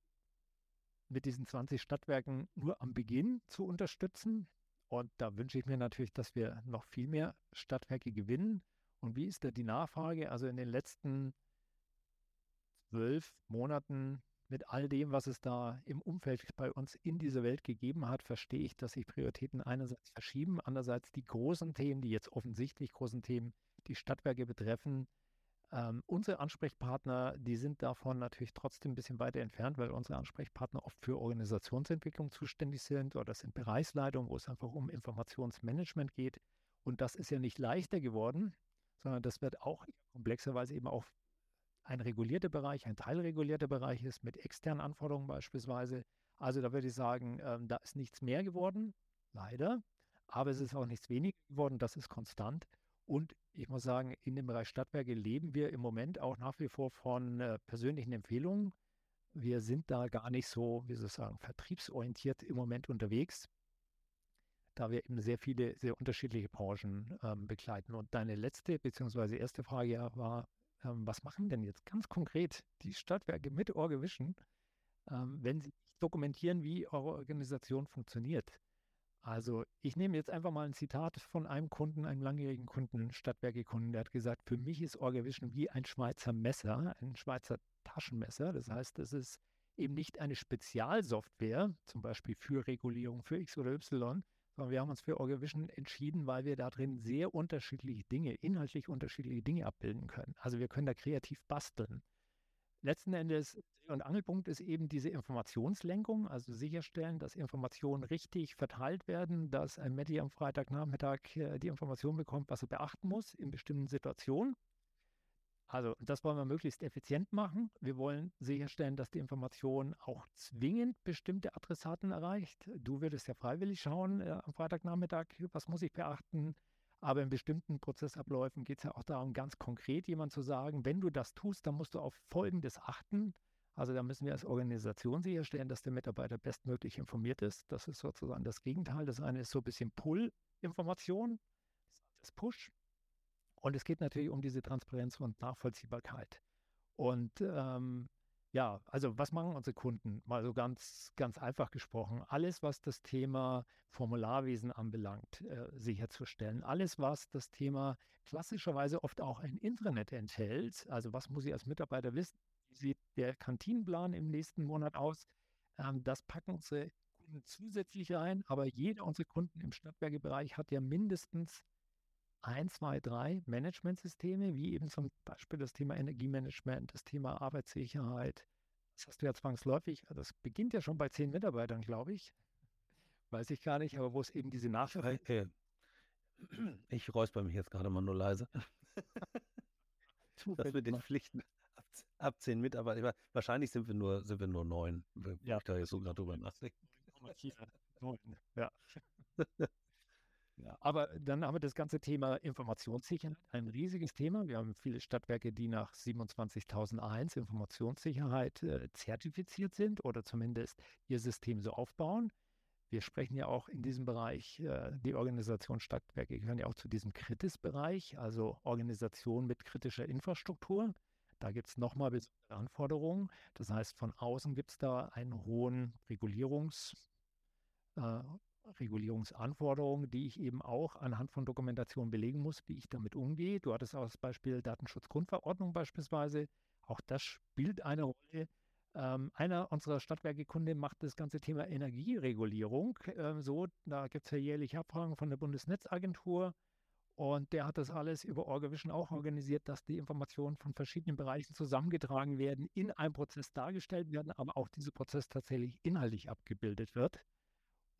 mit diesen 20 Stadtwerken nur am Beginn zu unterstützen. Und da wünsche ich mir natürlich, dass wir noch viel mehr Stadtwerke gewinnen. Und wie ist da die Nachfrage? Also in den letzten zwölf Monaten mit all dem, was es da im Umfeld bei uns in dieser Welt gegeben hat, verstehe ich, dass sich Prioritäten einerseits verschieben, andererseits die großen Themen, die jetzt offensichtlich großen Themen, die Stadtwerke betreffen, ähm, unsere Ansprechpartner, die sind davon natürlich trotzdem ein bisschen weiter entfernt, weil unsere Ansprechpartner oft für Organisationsentwicklung zuständig sind oder das sind Bereichsleitungen, wo es einfach um Informationsmanagement geht. Und das ist ja nicht leichter geworden, sondern das wird auch komplexer, weil es eben auch ein regulierter Bereich, ein teilregulierter Bereich ist mit externen Anforderungen beispielsweise. Also da würde ich sagen, ähm, da ist nichts mehr geworden, leider, aber es ist auch nichts weniger geworden, das ist konstant. Und ich muss sagen, in dem Bereich Stadtwerke leben wir im Moment auch nach wie vor von äh, persönlichen Empfehlungen. Wir sind da gar nicht so, wie soll ich sagen, vertriebsorientiert im Moment unterwegs, da wir eben sehr viele, sehr unterschiedliche Branchen ähm, begleiten. Und deine letzte bzw. erste Frage war, ähm, was machen denn jetzt ganz konkret die Stadtwerke mit Orgevision, ähm, wenn sie dokumentieren, wie eure Organisation funktioniert? Also ich nehme jetzt einfach mal ein Zitat von einem Kunden, einem langjährigen Kunden, Stadtwerke-Kunden, der hat gesagt, für mich ist Orgavision wie ein Schweizer Messer, ein Schweizer Taschenmesser. Das heißt, es ist eben nicht eine Spezialsoftware, zum Beispiel für Regulierung für X oder Y, sondern wir haben uns für Orgavision entschieden, weil wir da drin sehr unterschiedliche Dinge, inhaltlich unterschiedliche Dinge abbilden können. Also wir können da kreativ basteln. Letzten Endes und Angelpunkt ist eben diese Informationslenkung, also sicherstellen, dass Informationen richtig verteilt werden, dass ein Medi am Freitagnachmittag äh, die Information bekommt, was er beachten muss in bestimmten Situationen. Also das wollen wir möglichst effizient machen. Wir wollen sicherstellen, dass die Information auch zwingend bestimmte Adressaten erreicht. Du würdest ja freiwillig schauen äh, am Freitagnachmittag, was muss ich beachten. Aber in bestimmten Prozessabläufen geht es ja auch darum, ganz konkret jemand zu sagen, wenn du das tust, dann musst du auf Folgendes achten. Also da müssen wir als Organisation sicherstellen, dass der Mitarbeiter bestmöglich informiert ist. Das ist sozusagen das Gegenteil. Das eine ist so ein bisschen Pull-Information, das ist Push. Und es geht natürlich um diese Transparenz und Nachvollziehbarkeit. Und ähm, ja, also was machen unsere Kunden? Mal so ganz, ganz einfach gesprochen. Alles, was das Thema Formularwesen anbelangt, äh, sicherzustellen. Alles, was das Thema klassischerweise oft auch ein Intranet enthält. Also was muss ich als Mitarbeiter wissen? Wie sieht der Kantinenplan im nächsten Monat aus? Ähm, das packen unsere Kunden zusätzlich rein. Aber jeder unserer Kunden im Stadtwerkebereich hat ja mindestens ein, zwei, drei Managementsysteme, wie eben zum Beispiel das Thema Energiemanagement, das Thema Arbeitssicherheit. Das hast du ja zwangsläufig, also das beginnt ja schon bei zehn Mitarbeitern, glaube ich. Weiß ich gar nicht, aber wo es eben diese Nachfrage. Äh, ich räusper mich jetzt gerade mal nur leise. das mit den Pflichten ab, ab zehn Mitarbeitern. Wahrscheinlich sind wir nur, sind wir nur neun, wenn ja. ich da jetzt so gerade drüber nachdenke. Ja. Aber dann haben wir das ganze Thema Informationssicherheit, ein riesiges Thema. Wir haben viele Stadtwerke, die nach 27001 Informationssicherheit äh, zertifiziert sind oder zumindest ihr System so aufbauen. Wir sprechen ja auch in diesem Bereich, äh, die Organisation Stadtwerke gehören ja auch zu diesem Kritis-Bereich, also Organisation mit kritischer Infrastruktur. Da gibt es nochmal besondere Anforderungen. Das heißt, von außen gibt es da einen hohen Regulierungs- äh, Regulierungsanforderungen, die ich eben auch anhand von Dokumentation belegen muss, wie ich damit umgehe. Du hattest auch das Beispiel Datenschutzgrundverordnung beispielsweise. Auch das spielt eine Rolle. Ähm, einer unserer Stadtwerkekunden macht das ganze Thema Energieregulierung äh, so. Da gibt es ja jährlich Abfragen von der Bundesnetzagentur. Und der hat das alles über Orgavision auch organisiert, dass die Informationen von verschiedenen Bereichen zusammengetragen werden, in einem Prozess dargestellt werden, aber auch dieser Prozess tatsächlich inhaltlich abgebildet wird.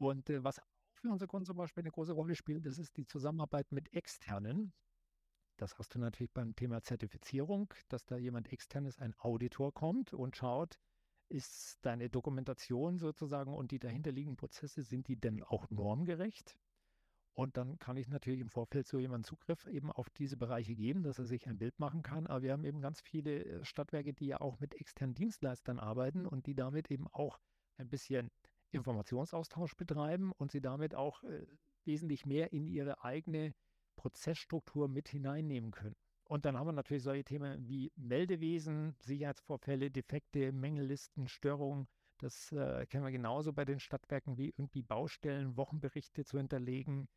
Und äh, was auch für unsere Kunden zum Beispiel eine große Rolle spielt, das ist die Zusammenarbeit mit Externen. Das hast du natürlich beim Thema Zertifizierung, dass da jemand externes, ein Auditor kommt und schaut, ist deine Dokumentation sozusagen und die dahinterliegenden Prozesse, sind die denn auch normgerecht? Und dann kann ich natürlich im Vorfeld so jemanden Zugriff eben auf diese Bereiche geben, dass er sich ein Bild machen kann. Aber wir haben eben ganz viele äh, Stadtwerke, die ja auch mit externen Dienstleistern arbeiten und die damit eben auch ein bisschen Informationsaustausch betreiben und sie damit auch äh, wesentlich mehr in ihre eigene Prozessstruktur mit hineinnehmen können. Und dann haben wir natürlich solche Themen wie Meldewesen, Sicherheitsvorfälle, Defekte, Mängellisten, Störungen. Das äh, kennen wir genauso bei den Stadtwerken wie irgendwie Baustellen, Wochenberichte zu hinterlegen,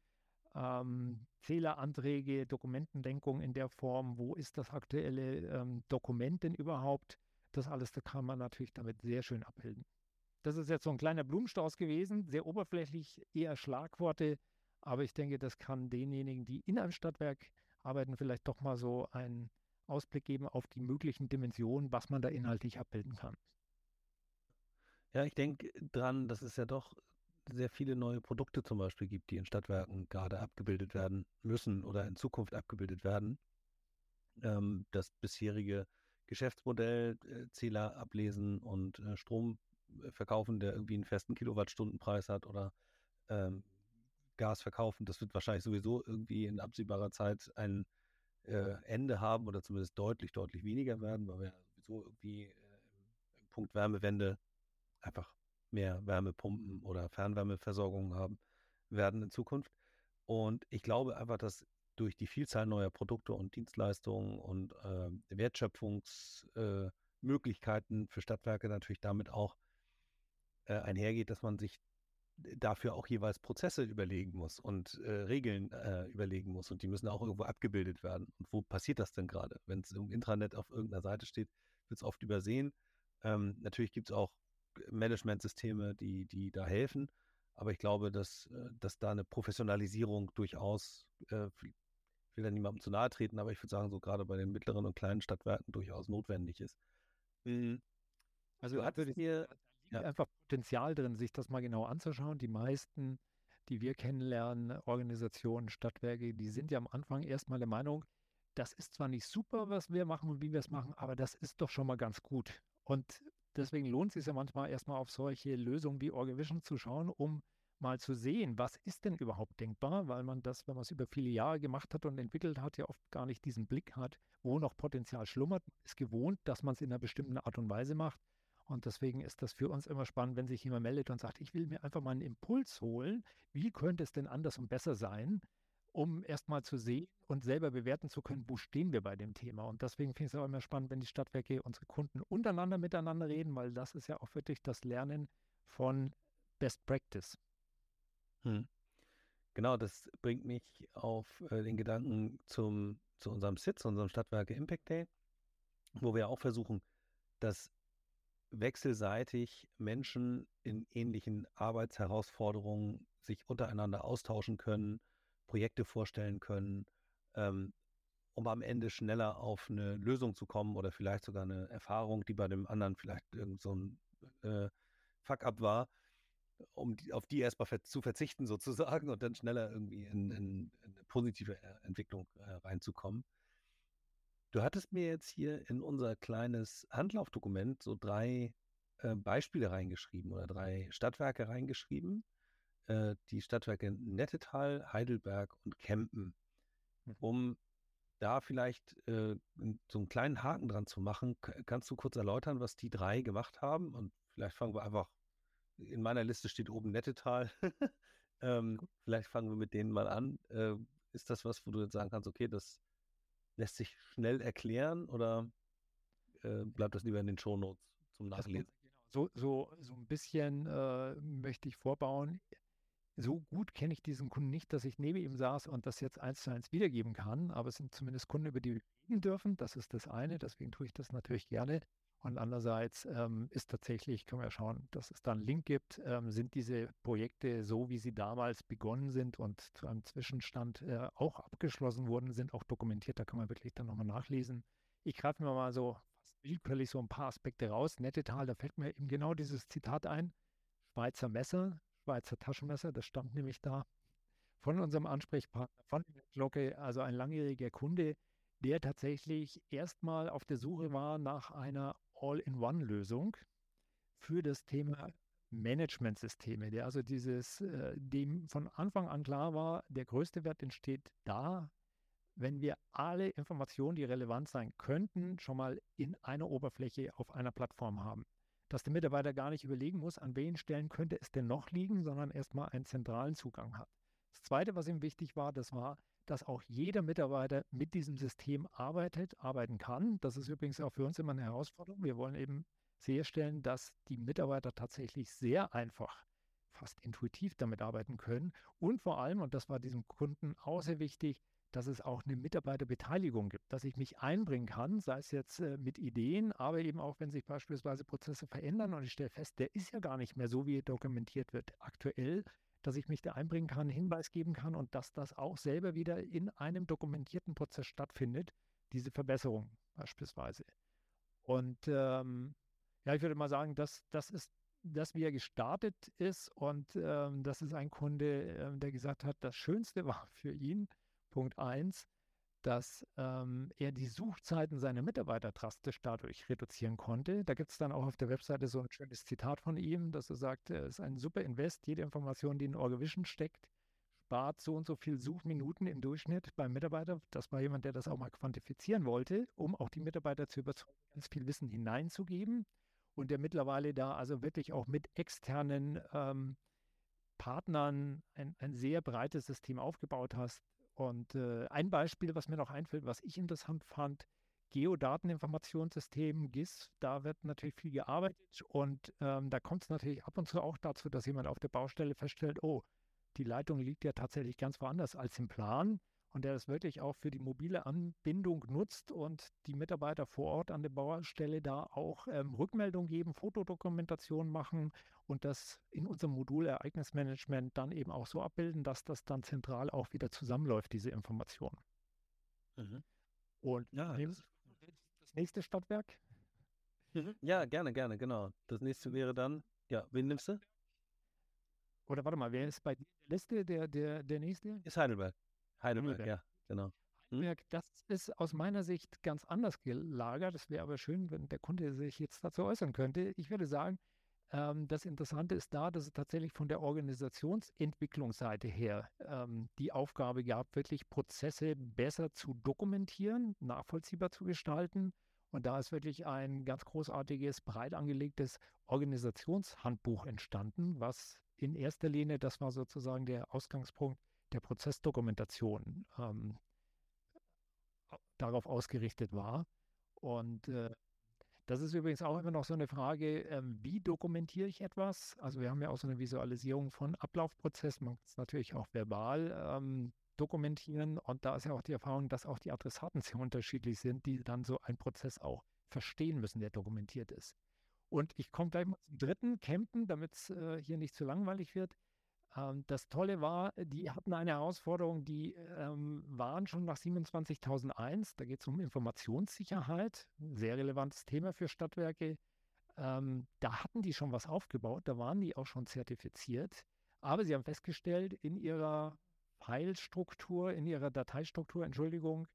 ähm, Zähleranträge, Dokumentenlenkung in der Form, wo ist das aktuelle ähm, Dokument denn überhaupt? Das alles, da kann man natürlich damit sehr schön abbilden. Das ist jetzt so ein kleiner Blumenstrauß gewesen, sehr oberflächlich, eher Schlagworte. Aber ich denke, das kann denjenigen, die in einem Stadtwerk arbeiten, vielleicht doch mal so einen Ausblick geben auf die möglichen Dimensionen, was man da inhaltlich abbilden kann. Ja, ich denke dran, dass es ja doch sehr viele neue Produkte zum Beispiel gibt, die in Stadtwerken gerade abgebildet werden müssen oder in Zukunft abgebildet werden. Ähm, das bisherige Geschäftsmodell, äh, Zähler ablesen und äh, Strom verkaufen, der irgendwie einen festen Kilowattstundenpreis hat oder ähm, Gas verkaufen. Das wird wahrscheinlich sowieso irgendwie in absehbarer Zeit ein äh, Ende haben oder zumindest deutlich, deutlich weniger werden, weil wir sowieso irgendwie äh, im Punkt Wärmewende einfach mehr Wärmepumpen oder Fernwärmeversorgung haben werden in Zukunft. Und ich glaube einfach, dass durch die Vielzahl neuer Produkte und Dienstleistungen und äh, Wertschöpfungsmöglichkeiten äh, für Stadtwerke natürlich damit auch äh, einhergeht, dass man sich dafür auch jeweils Prozesse überlegen muss und äh, Regeln äh, überlegen muss und die müssen auch irgendwo abgebildet werden. Und wo passiert das denn gerade? Wenn es im Intranet auf irgendeiner Seite steht, wird es oft übersehen. Ähm, natürlich gibt es auch Managementsysteme, die, die da helfen, aber ich glaube, dass, äh, dass da eine Professionalisierung durchaus, äh, ich will da niemandem zu nahe treten, aber ich würde sagen, so gerade bei den mittleren und kleinen Stadtwerken durchaus notwendig ist. Mhm. Also da würde ich mir ja. einfach Potenzial drin, sich das mal genau anzuschauen. Die meisten, die wir kennenlernen, Organisationen, Stadtwerke, die sind ja am Anfang erstmal der Meinung, das ist zwar nicht super, was wir machen und wie wir es machen, aber das ist doch schon mal ganz gut. Und deswegen lohnt es sich ja manchmal erstmal auf solche Lösungen wie Orgavision zu schauen, um mal zu sehen, was ist denn überhaupt denkbar, weil man das, wenn man es über viele Jahre gemacht hat und entwickelt hat, ja oft gar nicht diesen Blick hat, wo noch Potenzial schlummert, man ist gewohnt, dass man es in einer bestimmten Art und Weise macht. Und deswegen ist das für uns immer spannend, wenn sich jemand meldet und sagt, ich will mir einfach mal einen Impuls holen, wie könnte es denn anders und besser sein, um erstmal zu sehen und selber bewerten zu können, wo stehen wir bei dem Thema. Und deswegen finde ich es auch immer spannend, wenn die Stadtwerke, unsere Kunden untereinander miteinander reden, weil das ist ja auch wirklich das Lernen von Best Practice. Hm. Genau, das bringt mich auf äh, den Gedanken zum, zu unserem Sitz, unserem Stadtwerke Impact Day, wo wir auch versuchen, dass wechselseitig Menschen in ähnlichen Arbeitsherausforderungen sich untereinander austauschen können, Projekte vorstellen können, ähm, um am Ende schneller auf eine Lösung zu kommen oder vielleicht sogar eine Erfahrung, die bei dem anderen vielleicht irgend so ein äh, Fuck-up war, um die, auf die erstmal ver zu verzichten sozusagen und dann schneller irgendwie in, in, in eine positive äh, Entwicklung äh, reinzukommen. Du hattest mir jetzt hier in unser kleines Handlaufdokument so drei äh, Beispiele reingeschrieben oder drei Stadtwerke reingeschrieben. Äh, die Stadtwerke Nettetal, Heidelberg und Kempen, mhm. um da vielleicht äh, so einen kleinen Haken dran zu machen. Kannst du kurz erläutern, was die drei gemacht haben? Und vielleicht fangen wir einfach, in meiner Liste steht oben Nettetal. ähm, vielleicht fangen wir mit denen mal an. Äh, ist das was, wo du jetzt sagen kannst, okay, das lässt sich schnell erklären oder äh, bleibt das lieber in den Shownotes zum Nachlesen? Genau. So, so, so ein bisschen äh, möchte ich vorbauen. So gut kenne ich diesen Kunden nicht, dass ich neben ihm saß und das jetzt eins zu eins wiedergeben kann, aber es sind zumindest Kunden, über die wir reden dürfen. Das ist das eine, deswegen tue ich das natürlich gerne. Und andererseits ähm, ist tatsächlich, können wir schauen, dass es da einen Link gibt, ähm, sind diese Projekte so, wie sie damals begonnen sind und zu einem Zwischenstand äh, auch abgeschlossen wurden, sind auch dokumentiert. Da kann man wirklich dann nochmal nachlesen. Ich greife mir mal so willkürlich so ein paar Aspekte raus. Nettetal, da fällt mir eben genau dieses Zitat ein. Schweizer Messer, Schweizer Taschenmesser, das stammt nämlich da von unserem Ansprechpartner, von Glocke, also ein langjähriger Kunde, der tatsächlich erstmal auf der Suche war nach einer All-in-One-Lösung für das Thema Managementsysteme, der also dieses, äh, dem von Anfang an klar war, der größte Wert entsteht da, wenn wir alle Informationen, die relevant sein könnten, schon mal in einer Oberfläche auf einer Plattform haben. Dass der Mitarbeiter gar nicht überlegen muss, an welchen Stellen könnte es denn noch liegen, sondern erstmal einen zentralen Zugang hat. Das Zweite, was ihm wichtig war, das war, dass auch jeder Mitarbeiter mit diesem System arbeitet, arbeiten kann. Das ist übrigens auch für uns immer eine Herausforderung. Wir wollen eben sicherstellen, dass die Mitarbeiter tatsächlich sehr einfach, fast intuitiv damit arbeiten können. Und vor allem, und das war diesem Kunden auch sehr wichtig, dass es auch eine Mitarbeiterbeteiligung gibt, dass ich mich einbringen kann, sei es jetzt äh, mit Ideen, aber eben auch, wenn sich beispielsweise Prozesse verändern und ich stelle fest, der ist ja gar nicht mehr so, wie er dokumentiert wird aktuell, dass ich mich da einbringen kann, Hinweis geben kann und dass das auch selber wieder in einem dokumentierten Prozess stattfindet, diese Verbesserung beispielsweise. Und ähm, ja, ich würde mal sagen, dass das ist, dass wie er gestartet ist und ähm, das ist ein Kunde, äh, der gesagt hat, das Schönste war für ihn, Punkt 1, dass ähm, er die Suchzeiten seiner Mitarbeiter drastisch dadurch reduzieren konnte. Da gibt es dann auch auf der Webseite so ein schönes Zitat von ihm, dass er sagt, es ist ein super Invest, jede Information, die in Orgavision steckt, spart so und so viel Suchminuten im Durchschnitt beim Mitarbeiter. Das war jemand, der das auch mal quantifizieren wollte, um auch die Mitarbeiter zu überzeugen, ganz viel Wissen hineinzugeben. Und der mittlerweile da also wirklich auch mit externen ähm, Partnern ein, ein sehr breites System aufgebaut hast, und äh, ein Beispiel, was mir noch einfällt, was ich interessant fand, Geodateninformationssystem, GIS, da wird natürlich viel gearbeitet und ähm, da kommt es natürlich ab und zu auch dazu, dass jemand auf der Baustelle feststellt, oh, die Leitung liegt ja tatsächlich ganz woanders als im Plan und der das wirklich auch für die mobile Anbindung nutzt und die Mitarbeiter vor Ort an der Baustelle da auch ähm, Rückmeldung geben, Fotodokumentation machen und das in unserem Modul Ereignismanagement dann eben auch so abbilden, dass das dann zentral auch wieder zusammenläuft, diese Informationen. Mhm. Und ja, das, das nächste Stadtwerk. Mhm. Ja, gerne, gerne, genau. Das nächste wäre dann, ja, wen nimmst du? Oder warte mal, wer ist bei dir in der Liste der, der, der nächste? Ist Heidelberg. Heidelberg, Heidelberg. ja, genau. Hm? Heidelberg, das ist aus meiner Sicht ganz anders gelagert. Es wäre aber schön, wenn der Kunde sich jetzt dazu äußern könnte. Ich würde sagen, ähm, das Interessante ist da, dass es tatsächlich von der Organisationsentwicklungsseite her ähm, die Aufgabe gab, wirklich Prozesse besser zu dokumentieren, nachvollziehbar zu gestalten. Und da ist wirklich ein ganz großartiges, breit angelegtes Organisationshandbuch entstanden, was in erster Linie, das war sozusagen der Ausgangspunkt der Prozessdokumentation, ähm, darauf ausgerichtet war. Und äh, das ist übrigens auch immer noch so eine Frage, ähm, wie dokumentiere ich etwas? Also wir haben ja auch so eine Visualisierung von Ablaufprozessen, man kann es natürlich auch verbal ähm, dokumentieren und da ist ja auch die Erfahrung, dass auch die Adressaten sehr unterschiedlich sind, die dann so einen Prozess auch verstehen müssen, der dokumentiert ist. Und ich komme gleich mal zum dritten, Campen, damit es äh, hier nicht zu langweilig wird. Ähm, das Tolle war, die hatten eine Herausforderung, die ähm, waren schon nach 27001. Da geht es um Informationssicherheit, sehr relevantes Thema für Stadtwerke. Ähm, da hatten die schon was aufgebaut, da waren die auch schon zertifiziert. Aber sie haben festgestellt, in ihrer Filestruktur, in ihrer Dateistruktur, Entschuldigung,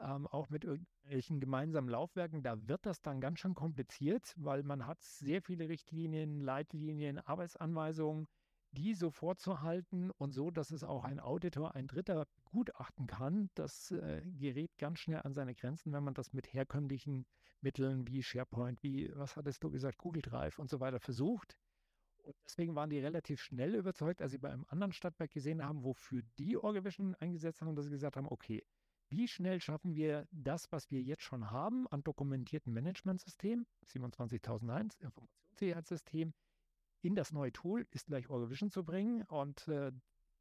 ähm, auch mit irgendwelchen gemeinsamen Laufwerken, da wird das dann ganz schön kompliziert, weil man hat sehr viele Richtlinien, Leitlinien, Arbeitsanweisungen, die so vorzuhalten und so, dass es auch ein Auditor, ein Dritter gutachten kann. Das äh, gerät ganz schnell an seine Grenzen, wenn man das mit herkömmlichen Mitteln wie SharePoint, wie, was hattest du gesagt, Google Drive und so weiter versucht. Und deswegen waren die relativ schnell überzeugt, als sie bei einem anderen Stadtwerk gesehen haben, wofür die Orgavision eingesetzt haben, dass sie gesagt haben, okay, wie schnell schaffen wir das, was wir jetzt schon haben an dokumentierten Managementsystem, 27001, Informationssicherheitssystem, in das neue Tool ist gleich Eurovision zu bringen. Und äh,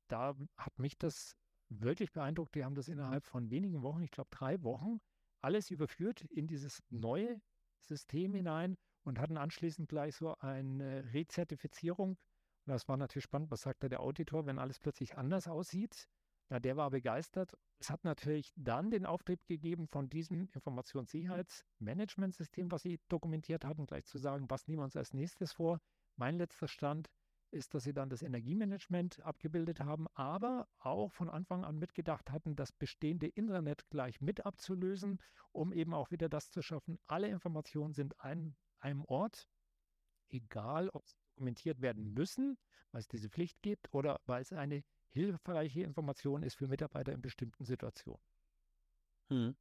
da hat mich das wirklich beeindruckt. Wir haben das innerhalb von wenigen Wochen, ich glaube drei Wochen, alles überführt in dieses neue System hinein und hatten anschließend gleich so eine Rezertifizierung. Und das war natürlich spannend. Was sagt da der Auditor, wenn alles plötzlich anders aussieht? Ja, der war begeistert. Es hat natürlich dann den Auftrieb gegeben, von diesem Informationssicherheitsmanagementsystem, was Sie dokumentiert hatten, gleich zu sagen, was nehmen wir uns als nächstes vor? Mein letzter Stand ist, dass sie dann das Energiemanagement abgebildet haben, aber auch von Anfang an mitgedacht hatten, das bestehende Intranet gleich mit abzulösen, um eben auch wieder das zu schaffen. Alle Informationen sind an einem Ort, egal ob sie dokumentiert werden müssen, weil es diese Pflicht gibt oder weil es eine hilfreiche Information ist für Mitarbeiter in bestimmten Situationen. Hm.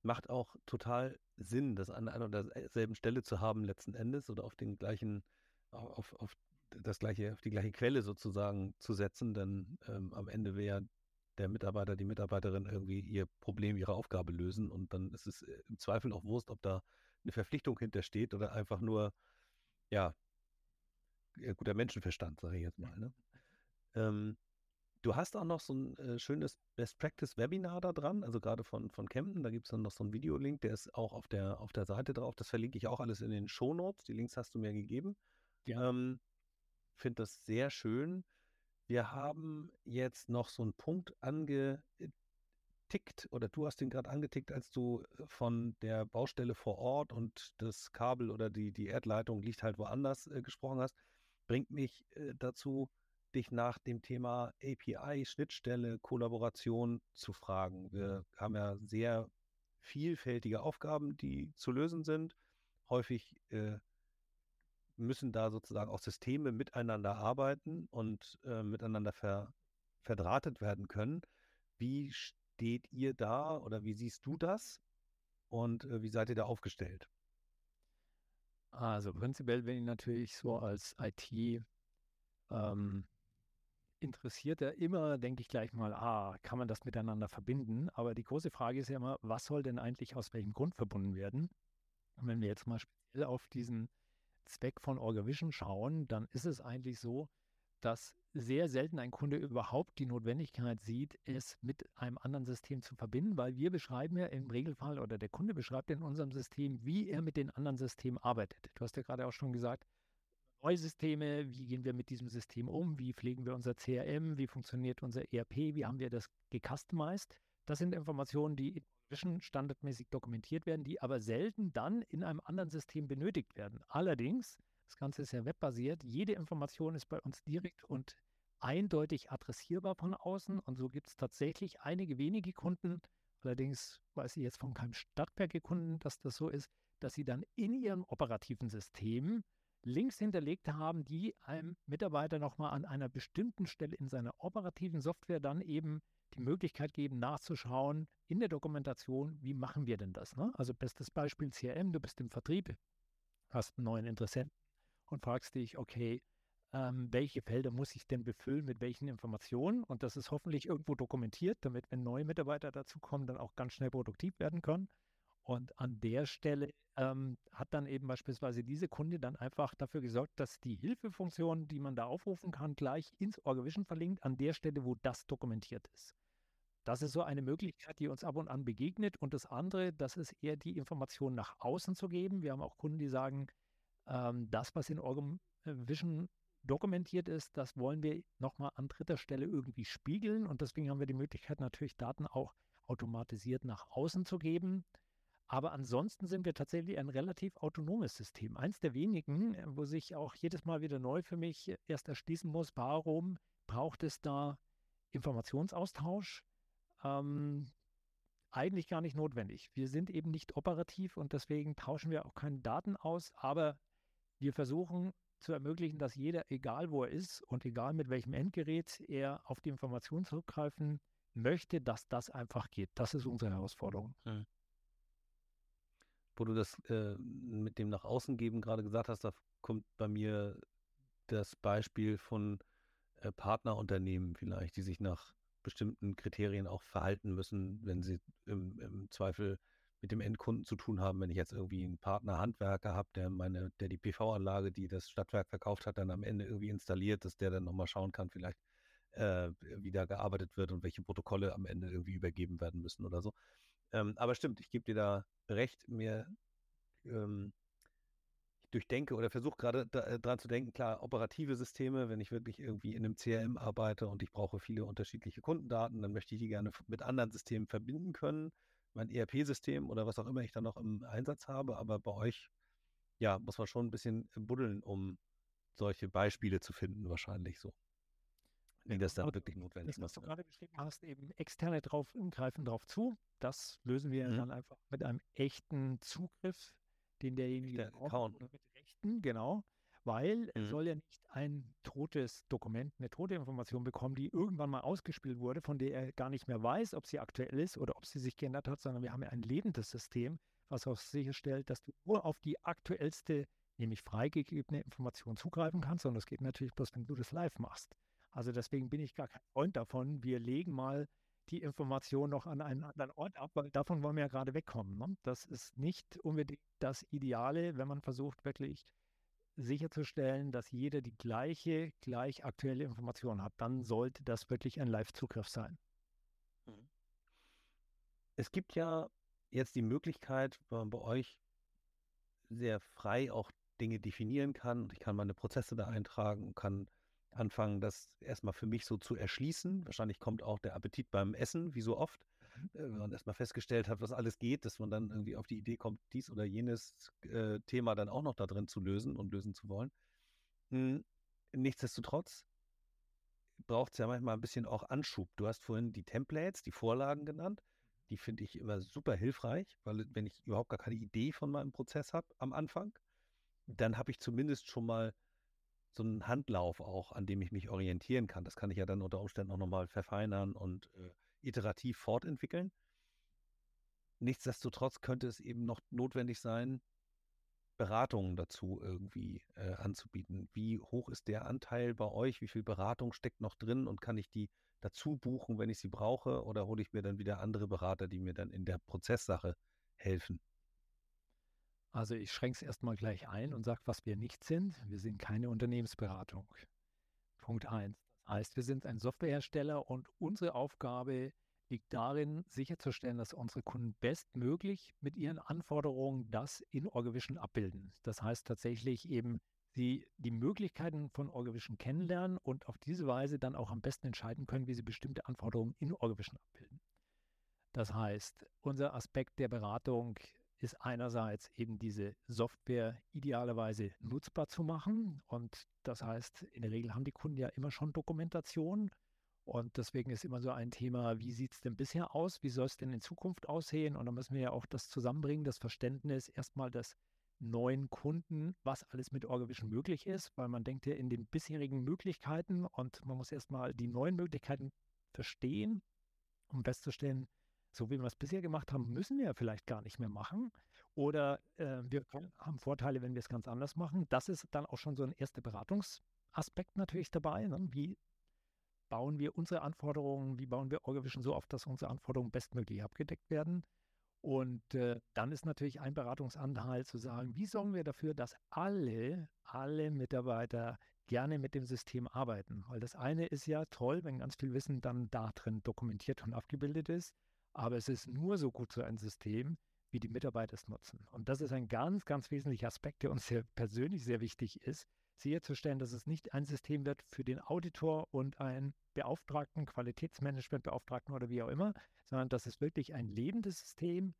Macht auch total Sinn, das an einer oder derselben Stelle zu haben letzten Endes oder auf den gleichen auf, auf das gleiche, auf die gleiche Quelle sozusagen zu setzen, denn ähm, am Ende wäre der Mitarbeiter, die Mitarbeiterin irgendwie ihr Problem, ihre Aufgabe lösen und dann ist es äh, im Zweifel auch Wurst, ob da eine Verpflichtung hintersteht oder einfach nur, ja, guter Menschenverstand, sage ich jetzt mal. Ne? Ähm, du hast auch noch so ein äh, schönes Best Practice Webinar da dran, also gerade von, von Kempten, da gibt es dann noch so einen Videolink, der ist auch auf der, auf der Seite drauf. Das verlinke ich auch alles in den Shownotes. Die Links hast du mir gegeben. Ja. Ähm, Finde das sehr schön. Wir haben jetzt noch so einen Punkt angetickt oder du hast den gerade angetickt, als du äh, von der Baustelle vor Ort und das Kabel oder die, die Erdleitung liegt halt woanders äh, gesprochen hast. Bringt mich äh, dazu, dich nach dem Thema API, Schnittstelle, Kollaboration zu fragen. Wir haben ja sehr vielfältige Aufgaben, die zu lösen sind. Häufig äh, müssen da sozusagen auch Systeme miteinander arbeiten und äh, miteinander ver, verdrahtet werden können. Wie steht ihr da oder wie siehst du das und äh, wie seid ihr da aufgestellt? Also prinzipiell bin ich natürlich so als IT ähm, Interessierter immer, denke ich gleich mal, ah, kann man das miteinander verbinden? Aber die große Frage ist ja immer, was soll denn eigentlich aus welchem Grund verbunden werden? Und wenn wir jetzt mal speziell auf diesen Zweck von Orgavision schauen, dann ist es eigentlich so, dass sehr selten ein Kunde überhaupt die Notwendigkeit sieht, es mit einem anderen System zu verbinden, weil wir beschreiben ja im Regelfall oder der Kunde beschreibt in unserem System, wie er mit den anderen Systemen arbeitet. Du hast ja gerade auch schon gesagt, neue Systeme, wie gehen wir mit diesem System um, wie pflegen wir unser CRM, wie funktioniert unser ERP, wie haben wir das gecustomized. Das sind Informationen, die in Orgavision standardmäßig dokumentiert werden, die aber selten dann in einem anderen System benötigt werden. Allerdings, das Ganze ist ja webbasiert, jede Information ist bei uns direkt und eindeutig adressierbar von außen und so gibt es tatsächlich einige wenige Kunden, allerdings weiß ich jetzt von keinem Stadtwerke-Kunden, dass das so ist, dass sie dann in ihrem operativen System Links hinterlegt haben, die einem Mitarbeiter nochmal an einer bestimmten Stelle in seiner operativen Software dann eben Möglichkeit geben, nachzuschauen in der Dokumentation, wie machen wir denn das? Ne? Also bestes Beispiel CRM, du bist im Vertrieb, hast einen neuen Interessenten und fragst dich, okay, ähm, welche Felder muss ich denn befüllen mit welchen Informationen? Und das ist hoffentlich irgendwo dokumentiert, damit, wenn neue Mitarbeiter dazukommen, dann auch ganz schnell produktiv werden können. Und an der Stelle ähm, hat dann eben beispielsweise diese Kunde dann einfach dafür gesorgt, dass die Hilfefunktion, die man da aufrufen kann, gleich ins Orgavision verlinkt, an der Stelle, wo das dokumentiert ist. Das ist so eine Möglichkeit, die uns ab und an begegnet. Und das andere, das ist eher die Information nach außen zu geben. Wir haben auch Kunden, die sagen, ähm, das, was in Orgavision dokumentiert ist, das wollen wir nochmal an dritter Stelle irgendwie spiegeln. Und deswegen haben wir die Möglichkeit, natürlich Daten auch automatisiert nach außen zu geben. Aber ansonsten sind wir tatsächlich ein relativ autonomes System. Eins der wenigen, äh, wo sich auch jedes Mal wieder neu für mich erst erschließen muss, warum braucht es da Informationsaustausch? Ähm, eigentlich gar nicht notwendig. Wir sind eben nicht operativ und deswegen tauschen wir auch keine Daten aus, aber wir versuchen zu ermöglichen, dass jeder, egal wo er ist und egal mit welchem Endgerät er auf die Information zurückgreifen möchte, dass das einfach geht. Das ist unsere Herausforderung. Mhm wo du das äh, mit dem nach außen geben gerade gesagt hast, da kommt bei mir das Beispiel von äh, Partnerunternehmen vielleicht, die sich nach bestimmten Kriterien auch verhalten müssen, wenn sie im, im, Zweifel mit dem Endkunden zu tun haben. Wenn ich jetzt irgendwie einen Partner Handwerker habe, der meine, der die PV-Anlage, die das Stadtwerk verkauft hat, dann am Ende irgendwie installiert, dass der dann nochmal schauen kann, vielleicht äh, wie da gearbeitet wird und welche Protokolle am Ende irgendwie übergeben werden müssen oder so. Ähm, aber stimmt, ich gebe dir da recht. Mir, ähm, durchdenke oder versuche gerade da, äh, dran zu denken, klar, operative Systeme, wenn ich wirklich irgendwie in einem CRM arbeite und ich brauche viele unterschiedliche Kundendaten, dann möchte ich die gerne mit anderen Systemen verbinden können. Mein ERP-System oder was auch immer ich dann noch im Einsatz habe. Aber bei euch, ja, muss man schon ein bisschen buddeln, um solche Beispiele zu finden, wahrscheinlich so wie das dann wirklich notwendig ist. Was du gerade beschrieben hast, eben externe drauf, greifen drauf zu. Das lösen wir mhm. dann einfach mit einem echten Zugriff, den derjenige Der braucht, Account. mit Rechten, genau. Weil mhm. er soll ja nicht ein totes Dokument, eine tote Information bekommen, die irgendwann mal ausgespielt wurde, von der er gar nicht mehr weiß, ob sie aktuell ist oder ob sie sich geändert hat, sondern wir haben ja ein lebendes System, was auch sicherstellt, dass du nur auf die aktuellste, nämlich freigegebene Information zugreifen kannst. Und das geht natürlich bloß, wenn du das live machst. Also deswegen bin ich gar kein Freund davon. Wir legen mal die Information noch an einen anderen Ort ab, weil davon wollen wir ja gerade wegkommen. Ne? Das ist nicht unbedingt das Ideale, wenn man versucht, wirklich sicherzustellen, dass jeder die gleiche, gleich aktuelle Information hat. Dann sollte das wirklich ein Live-Zugriff sein. Mhm. Es gibt ja jetzt die Möglichkeit, wenn man bei euch sehr frei auch Dinge definieren kann. Ich kann meine Prozesse da eintragen und kann anfangen, das erstmal für mich so zu erschließen. Wahrscheinlich kommt auch der Appetit beim Essen, wie so oft. Mhm. Äh, wenn man erstmal festgestellt hat, was alles geht, dass man dann irgendwie auf die Idee kommt, dies oder jenes äh, Thema dann auch noch da drin zu lösen und lösen zu wollen. Hm, nichtsdestotrotz braucht es ja manchmal ein bisschen auch Anschub. Du hast vorhin die Templates, die Vorlagen genannt. Die finde ich immer super hilfreich, weil wenn ich überhaupt gar keine Idee von meinem Prozess habe am Anfang, dann habe ich zumindest schon mal so einen Handlauf auch, an dem ich mich orientieren kann. Das kann ich ja dann unter Umständen auch nochmal verfeinern und äh, iterativ fortentwickeln. Nichtsdestotrotz könnte es eben noch notwendig sein, Beratungen dazu irgendwie äh, anzubieten. Wie hoch ist der Anteil bei euch? Wie viel Beratung steckt noch drin und kann ich die dazu buchen, wenn ich sie brauche? Oder hole ich mir dann wieder andere Berater, die mir dann in der Prozesssache helfen? Also ich schränke es erstmal gleich ein und sage, was wir nicht sind. Wir sind keine Unternehmensberatung. Punkt 1. Das heißt, wir sind ein Softwarehersteller und unsere Aufgabe liegt darin, sicherzustellen, dass unsere Kunden bestmöglich mit ihren Anforderungen das in Orgavision abbilden. Das heißt tatsächlich eben, sie die Möglichkeiten von Orgavision kennenlernen und auf diese Weise dann auch am besten entscheiden können, wie sie bestimmte Anforderungen in Orgavision abbilden. Das heißt, unser Aspekt der Beratung ist einerseits eben diese Software idealerweise nutzbar zu machen. Und das heißt, in der Regel haben die Kunden ja immer schon Dokumentation. Und deswegen ist immer so ein Thema, wie sieht es denn bisher aus? Wie soll es denn in Zukunft aussehen? Und da müssen wir ja auch das zusammenbringen, das Verständnis erstmal des neuen Kunden, was alles mit Orgavision möglich ist, weil man denkt ja in den bisherigen Möglichkeiten und man muss erstmal die neuen Möglichkeiten verstehen, um festzustellen, so wie wir es bisher gemacht haben, müssen wir ja vielleicht gar nicht mehr machen. Oder äh, wir haben Vorteile, wenn wir es ganz anders machen. Das ist dann auch schon so ein erster Beratungsaspekt natürlich dabei. Ne? Wie bauen wir unsere Anforderungen, wie bauen wir Orgavision so auf, dass unsere Anforderungen bestmöglich abgedeckt werden? Und äh, dann ist natürlich ein Beratungsanteil zu sagen, wie sorgen wir dafür, dass alle, alle Mitarbeiter gerne mit dem System arbeiten. Weil das eine ist ja toll, wenn ganz viel Wissen dann da drin dokumentiert und abgebildet ist. Aber es ist nur so gut so ein System, wie die Mitarbeiter es nutzen. Und das ist ein ganz, ganz wesentlicher Aspekt, der uns sehr persönlich sehr wichtig ist, sicherzustellen, dass es nicht ein System wird für den Auditor und einen Beauftragten, Qualitätsmanagementbeauftragten oder wie auch immer, sondern dass es wirklich ein lebendes System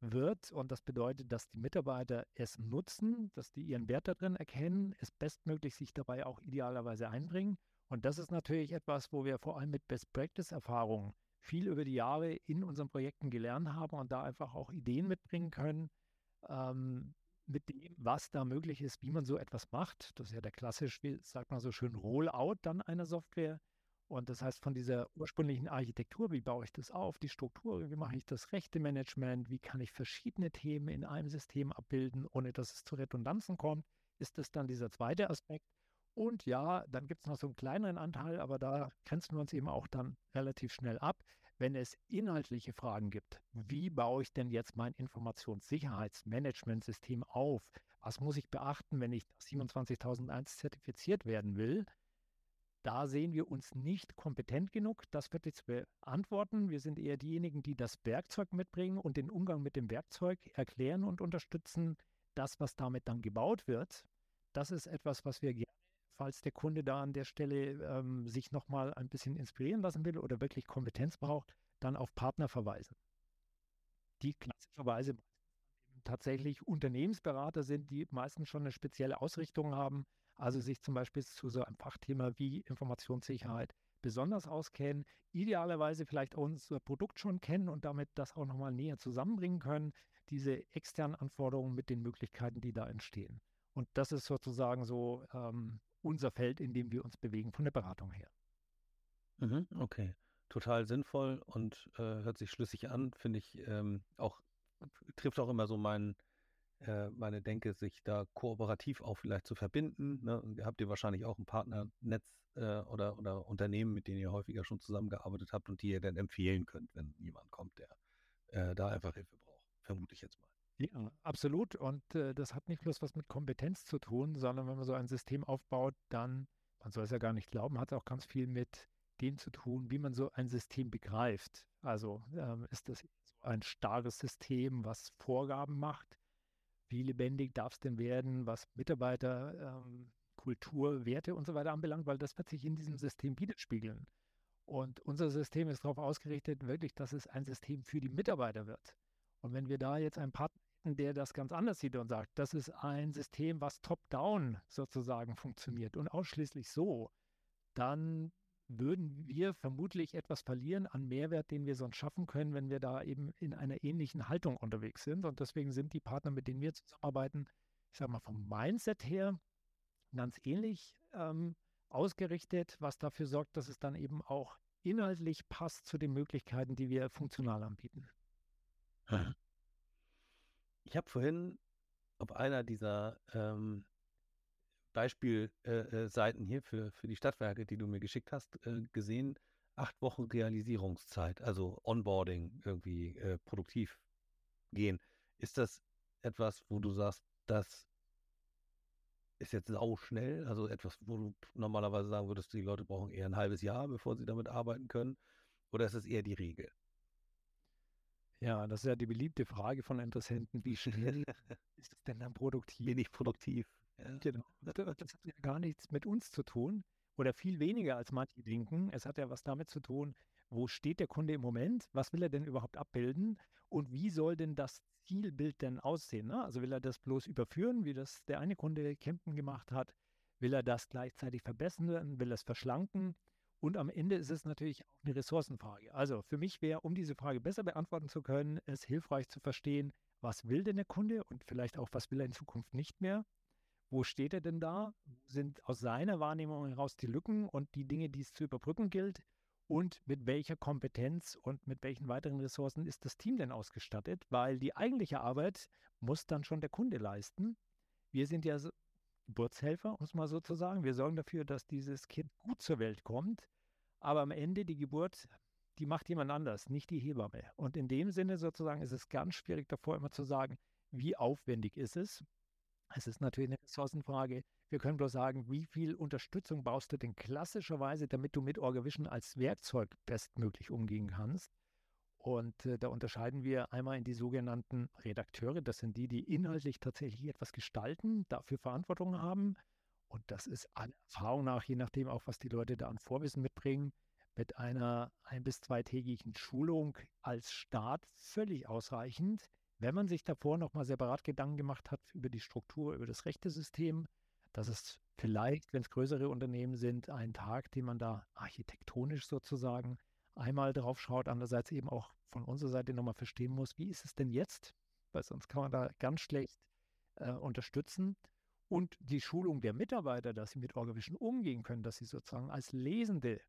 wird. Und das bedeutet, dass die Mitarbeiter es nutzen, dass die ihren Wert darin erkennen, es bestmöglich sich dabei auch idealerweise einbringen. Und das ist natürlich etwas, wo wir vor allem mit Best-Practice-Erfahrungen viel über die Jahre in unseren Projekten gelernt haben und da einfach auch Ideen mitbringen können, ähm, mit dem, was da möglich ist, wie man so etwas macht. Das ist ja der klassisch, wie sagt man so schön, Rollout dann einer Software. Und das heißt, von dieser ursprünglichen Architektur, wie baue ich das auf, die Struktur, wie mache ich das rechte Management, wie kann ich verschiedene Themen in einem System abbilden, ohne dass es zu Redundanzen kommt, ist das dann dieser zweite Aspekt. Und ja, dann gibt es noch so einen kleineren Anteil, aber da grenzen wir uns eben auch dann relativ schnell ab. Wenn es inhaltliche Fragen gibt, wie baue ich denn jetzt mein Informationssicherheitsmanagementsystem auf? Was muss ich beachten, wenn ich 27001 zertifiziert werden will? Da sehen wir uns nicht kompetent genug, das wirklich zu beantworten. Wir sind eher diejenigen, die das Werkzeug mitbringen und den Umgang mit dem Werkzeug erklären und unterstützen. Das, was damit dann gebaut wird, das ist etwas, was wir gerne falls der Kunde da an der Stelle ähm, sich nochmal ein bisschen inspirieren lassen will oder wirklich Kompetenz braucht, dann auf Partner verweisen. Die klassischerweise tatsächlich Unternehmensberater sind, die meistens schon eine spezielle Ausrichtung haben, also sich zum Beispiel zu so einem Fachthema wie Informationssicherheit besonders auskennen, idealerweise vielleicht auch unser Produkt schon kennen und damit das auch nochmal näher zusammenbringen können, diese externen Anforderungen mit den Möglichkeiten, die da entstehen. Und das ist sozusagen so ähm, unser Feld, in dem wir uns bewegen von der Beratung her. Mhm, okay, total sinnvoll und äh, hört sich schlüssig an, finde ich ähm, auch, trifft auch immer so mein, äh, meine Denke, sich da kooperativ auch vielleicht zu verbinden. Ne? Habt ihr wahrscheinlich auch ein Partnernetz äh, oder, oder Unternehmen, mit denen ihr häufiger schon zusammengearbeitet habt und die ihr dann empfehlen könnt, wenn jemand kommt, der äh, da einfach Hilfe braucht, vermute ich jetzt mal. Ja, absolut. Und äh, das hat nicht bloß was mit Kompetenz zu tun, sondern wenn man so ein System aufbaut, dann, man soll es ja gar nicht glauben, hat es auch ganz viel mit dem zu tun, wie man so ein System begreift. Also ähm, ist das so ein starres System, was Vorgaben macht? Wie lebendig darf es denn werden, was Mitarbeiter, ähm, Kultur, Werte und so weiter anbelangt, weil das wird sich in diesem System widerspiegeln. Und unser System ist darauf ausgerichtet, wirklich, dass es ein System für die Mitarbeiter wird. Und wenn wir da jetzt einen Partner der das ganz anders sieht und sagt, das ist ein System, was top-down sozusagen funktioniert und ausschließlich so, dann würden wir vermutlich etwas verlieren an Mehrwert, den wir sonst schaffen können, wenn wir da eben in einer ähnlichen Haltung unterwegs sind. Und deswegen sind die Partner, mit denen wir zusammenarbeiten, ich sage mal vom Mindset her ganz ähnlich ähm, ausgerichtet, was dafür sorgt, dass es dann eben auch inhaltlich passt zu den Möglichkeiten, die wir funktional anbieten. Ich habe vorhin auf einer dieser ähm, Beispielseiten äh, äh, hier für, für die Stadtwerke, die du mir geschickt hast, äh, gesehen, acht Wochen Realisierungszeit, also Onboarding irgendwie äh, produktiv gehen. Ist das etwas, wo du sagst, das ist jetzt sau schnell, also etwas, wo du normalerweise sagen würdest, die Leute brauchen eher ein halbes Jahr, bevor sie damit arbeiten können? Oder ist es eher die Regel? Ja, das ist ja die beliebte Frage von Interessenten. Wie schnell ist es denn dann produktiv? Wenig produktiv. Ja. Genau. Das hat ja gar nichts mit uns zu tun oder viel weniger als manche denken. Es hat ja was damit zu tun, wo steht der Kunde im Moment, was will er denn überhaupt abbilden und wie soll denn das Zielbild denn aussehen? Ne? Also will er das bloß überführen, wie das der eine Kunde Kempten gemacht hat? Will er das gleichzeitig verbessern? Will er es verschlanken? Und am Ende ist es natürlich auch eine Ressourcenfrage. Also für mich wäre, um diese Frage besser beantworten zu können, es hilfreich zu verstehen, was will denn der Kunde und vielleicht auch, was will er in Zukunft nicht mehr? Wo steht er denn da? Sind aus seiner Wahrnehmung heraus die Lücken und die Dinge, die es zu überbrücken gilt? Und mit welcher Kompetenz und mit welchen weiteren Ressourcen ist das Team denn ausgestattet? Weil die eigentliche Arbeit muss dann schon der Kunde leisten. Wir sind ja Geburtshelfer, um es mal so zu sagen. Wir sorgen dafür, dass dieses Kind gut zur Welt kommt. Aber am Ende die Geburt, die macht jemand anders, nicht die Hebamme. Und in dem Sinne sozusagen ist es ganz schwierig davor immer zu sagen, wie aufwendig ist es. Es ist natürlich eine Ressourcenfrage. Wir können bloß sagen, wie viel Unterstützung baust du denn klassischerweise, damit du mit OrgaVision als Werkzeug bestmöglich umgehen kannst. Und äh, da unterscheiden wir einmal in die sogenannten Redakteure. Das sind die, die inhaltlich tatsächlich etwas gestalten, dafür Verantwortung haben. Und das ist aller Erfahrung nach, je nachdem auch, was die Leute da an Vorwissen mitbringen, mit einer ein- bis zweitägigen Schulung als Start völlig ausreichend. Wenn man sich davor nochmal separat Gedanken gemacht hat über die Struktur, über das Rechtesystem, dass es vielleicht, wenn es größere Unternehmen sind, einen Tag, den man da architektonisch sozusagen einmal drauf schaut, andererseits eben auch von unserer Seite nochmal verstehen muss, wie ist es denn jetzt? Weil sonst kann man da ganz schlecht äh, unterstützen. Und die Schulung der Mitarbeiter, dass sie mit Orgavision umgehen können, dass sie sozusagen als lesende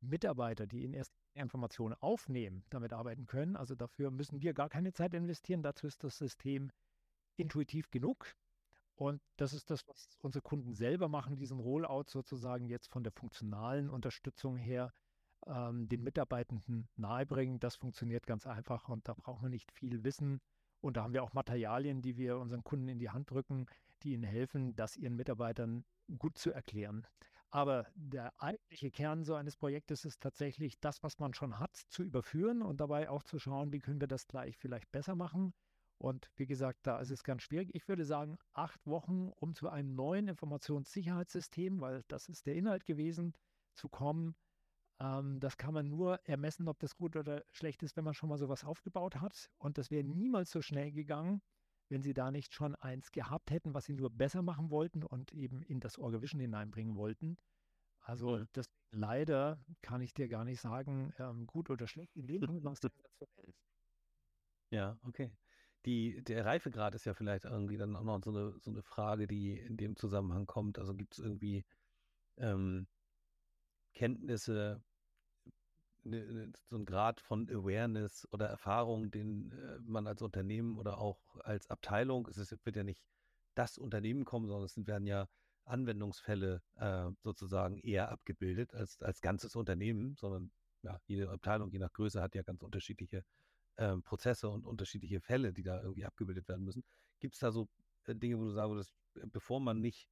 Mitarbeiter, die in erster Informationen aufnehmen, damit arbeiten können. Also dafür müssen wir gar keine Zeit investieren. Dazu ist das System intuitiv genug. Und das ist das, was unsere Kunden selber machen, diesen Rollout sozusagen jetzt von der funktionalen Unterstützung her ähm, den Mitarbeitenden nahebringen. Das funktioniert ganz einfach und da braucht man nicht viel Wissen. Und da haben wir auch Materialien, die wir unseren Kunden in die Hand drücken, die ihnen helfen, das ihren Mitarbeitern gut zu erklären. Aber der eigentliche Kern so eines Projektes ist tatsächlich das, was man schon hat, zu überführen und dabei auch zu schauen, wie können wir das gleich vielleicht besser machen. Und wie gesagt, da ist es ganz schwierig. Ich würde sagen, acht Wochen, um zu einem neuen Informationssicherheitssystem, weil das ist der Inhalt gewesen, zu kommen, ähm, das kann man nur ermessen, ob das gut oder schlecht ist, wenn man schon mal sowas aufgebaut hat. Und das wäre niemals so schnell gegangen, wenn sie da nicht schon eins gehabt hätten, was sie nur besser machen wollten und eben in das Orgavision hineinbringen wollten. Also mhm. das leider kann ich dir gar nicht sagen, ähm, gut oder schlecht. Ja, okay. Die, der Reifegrad ist ja vielleicht irgendwie dann auch noch so eine, so eine Frage, die in dem Zusammenhang kommt. Also gibt es irgendwie ähm, Kenntnisse, ne, ne, so ein Grad von Awareness oder Erfahrung, den äh, man als Unternehmen oder auch als Abteilung, es ist, wird ja nicht das Unternehmen kommen, sondern es werden ja Anwendungsfälle äh, sozusagen eher abgebildet als, als ganzes Unternehmen, sondern ja, jede Abteilung, je nach Größe, hat ja ganz unterschiedliche äh, Prozesse und unterschiedliche Fälle, die da irgendwie abgebildet werden müssen. Gibt es da so äh, Dinge, wo du sagen würdest, bevor man nicht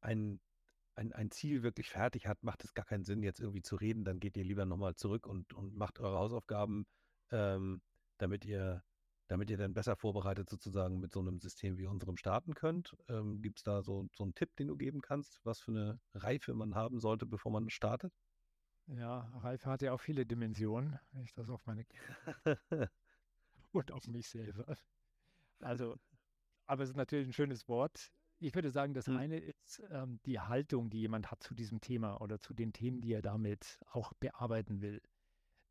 ein ein, ein Ziel wirklich fertig hat, macht es gar keinen Sinn, jetzt irgendwie zu reden. Dann geht ihr lieber nochmal zurück und, und macht eure Hausaufgaben, ähm, damit ihr damit ihr dann besser vorbereitet sozusagen mit so einem System wie unserem starten könnt. Ähm, Gibt es da so, so einen Tipp, den du geben kannst, was für eine Reife man haben sollte, bevor man startet? Ja, Reife hat ja auch viele Dimensionen, wenn ich das auf meine und auf mich selber. Also, aber es ist natürlich ein schönes Wort. Ich würde sagen, das hm. eine ist ähm, die Haltung, die jemand hat zu diesem Thema oder zu den Themen, die er damit auch bearbeiten will.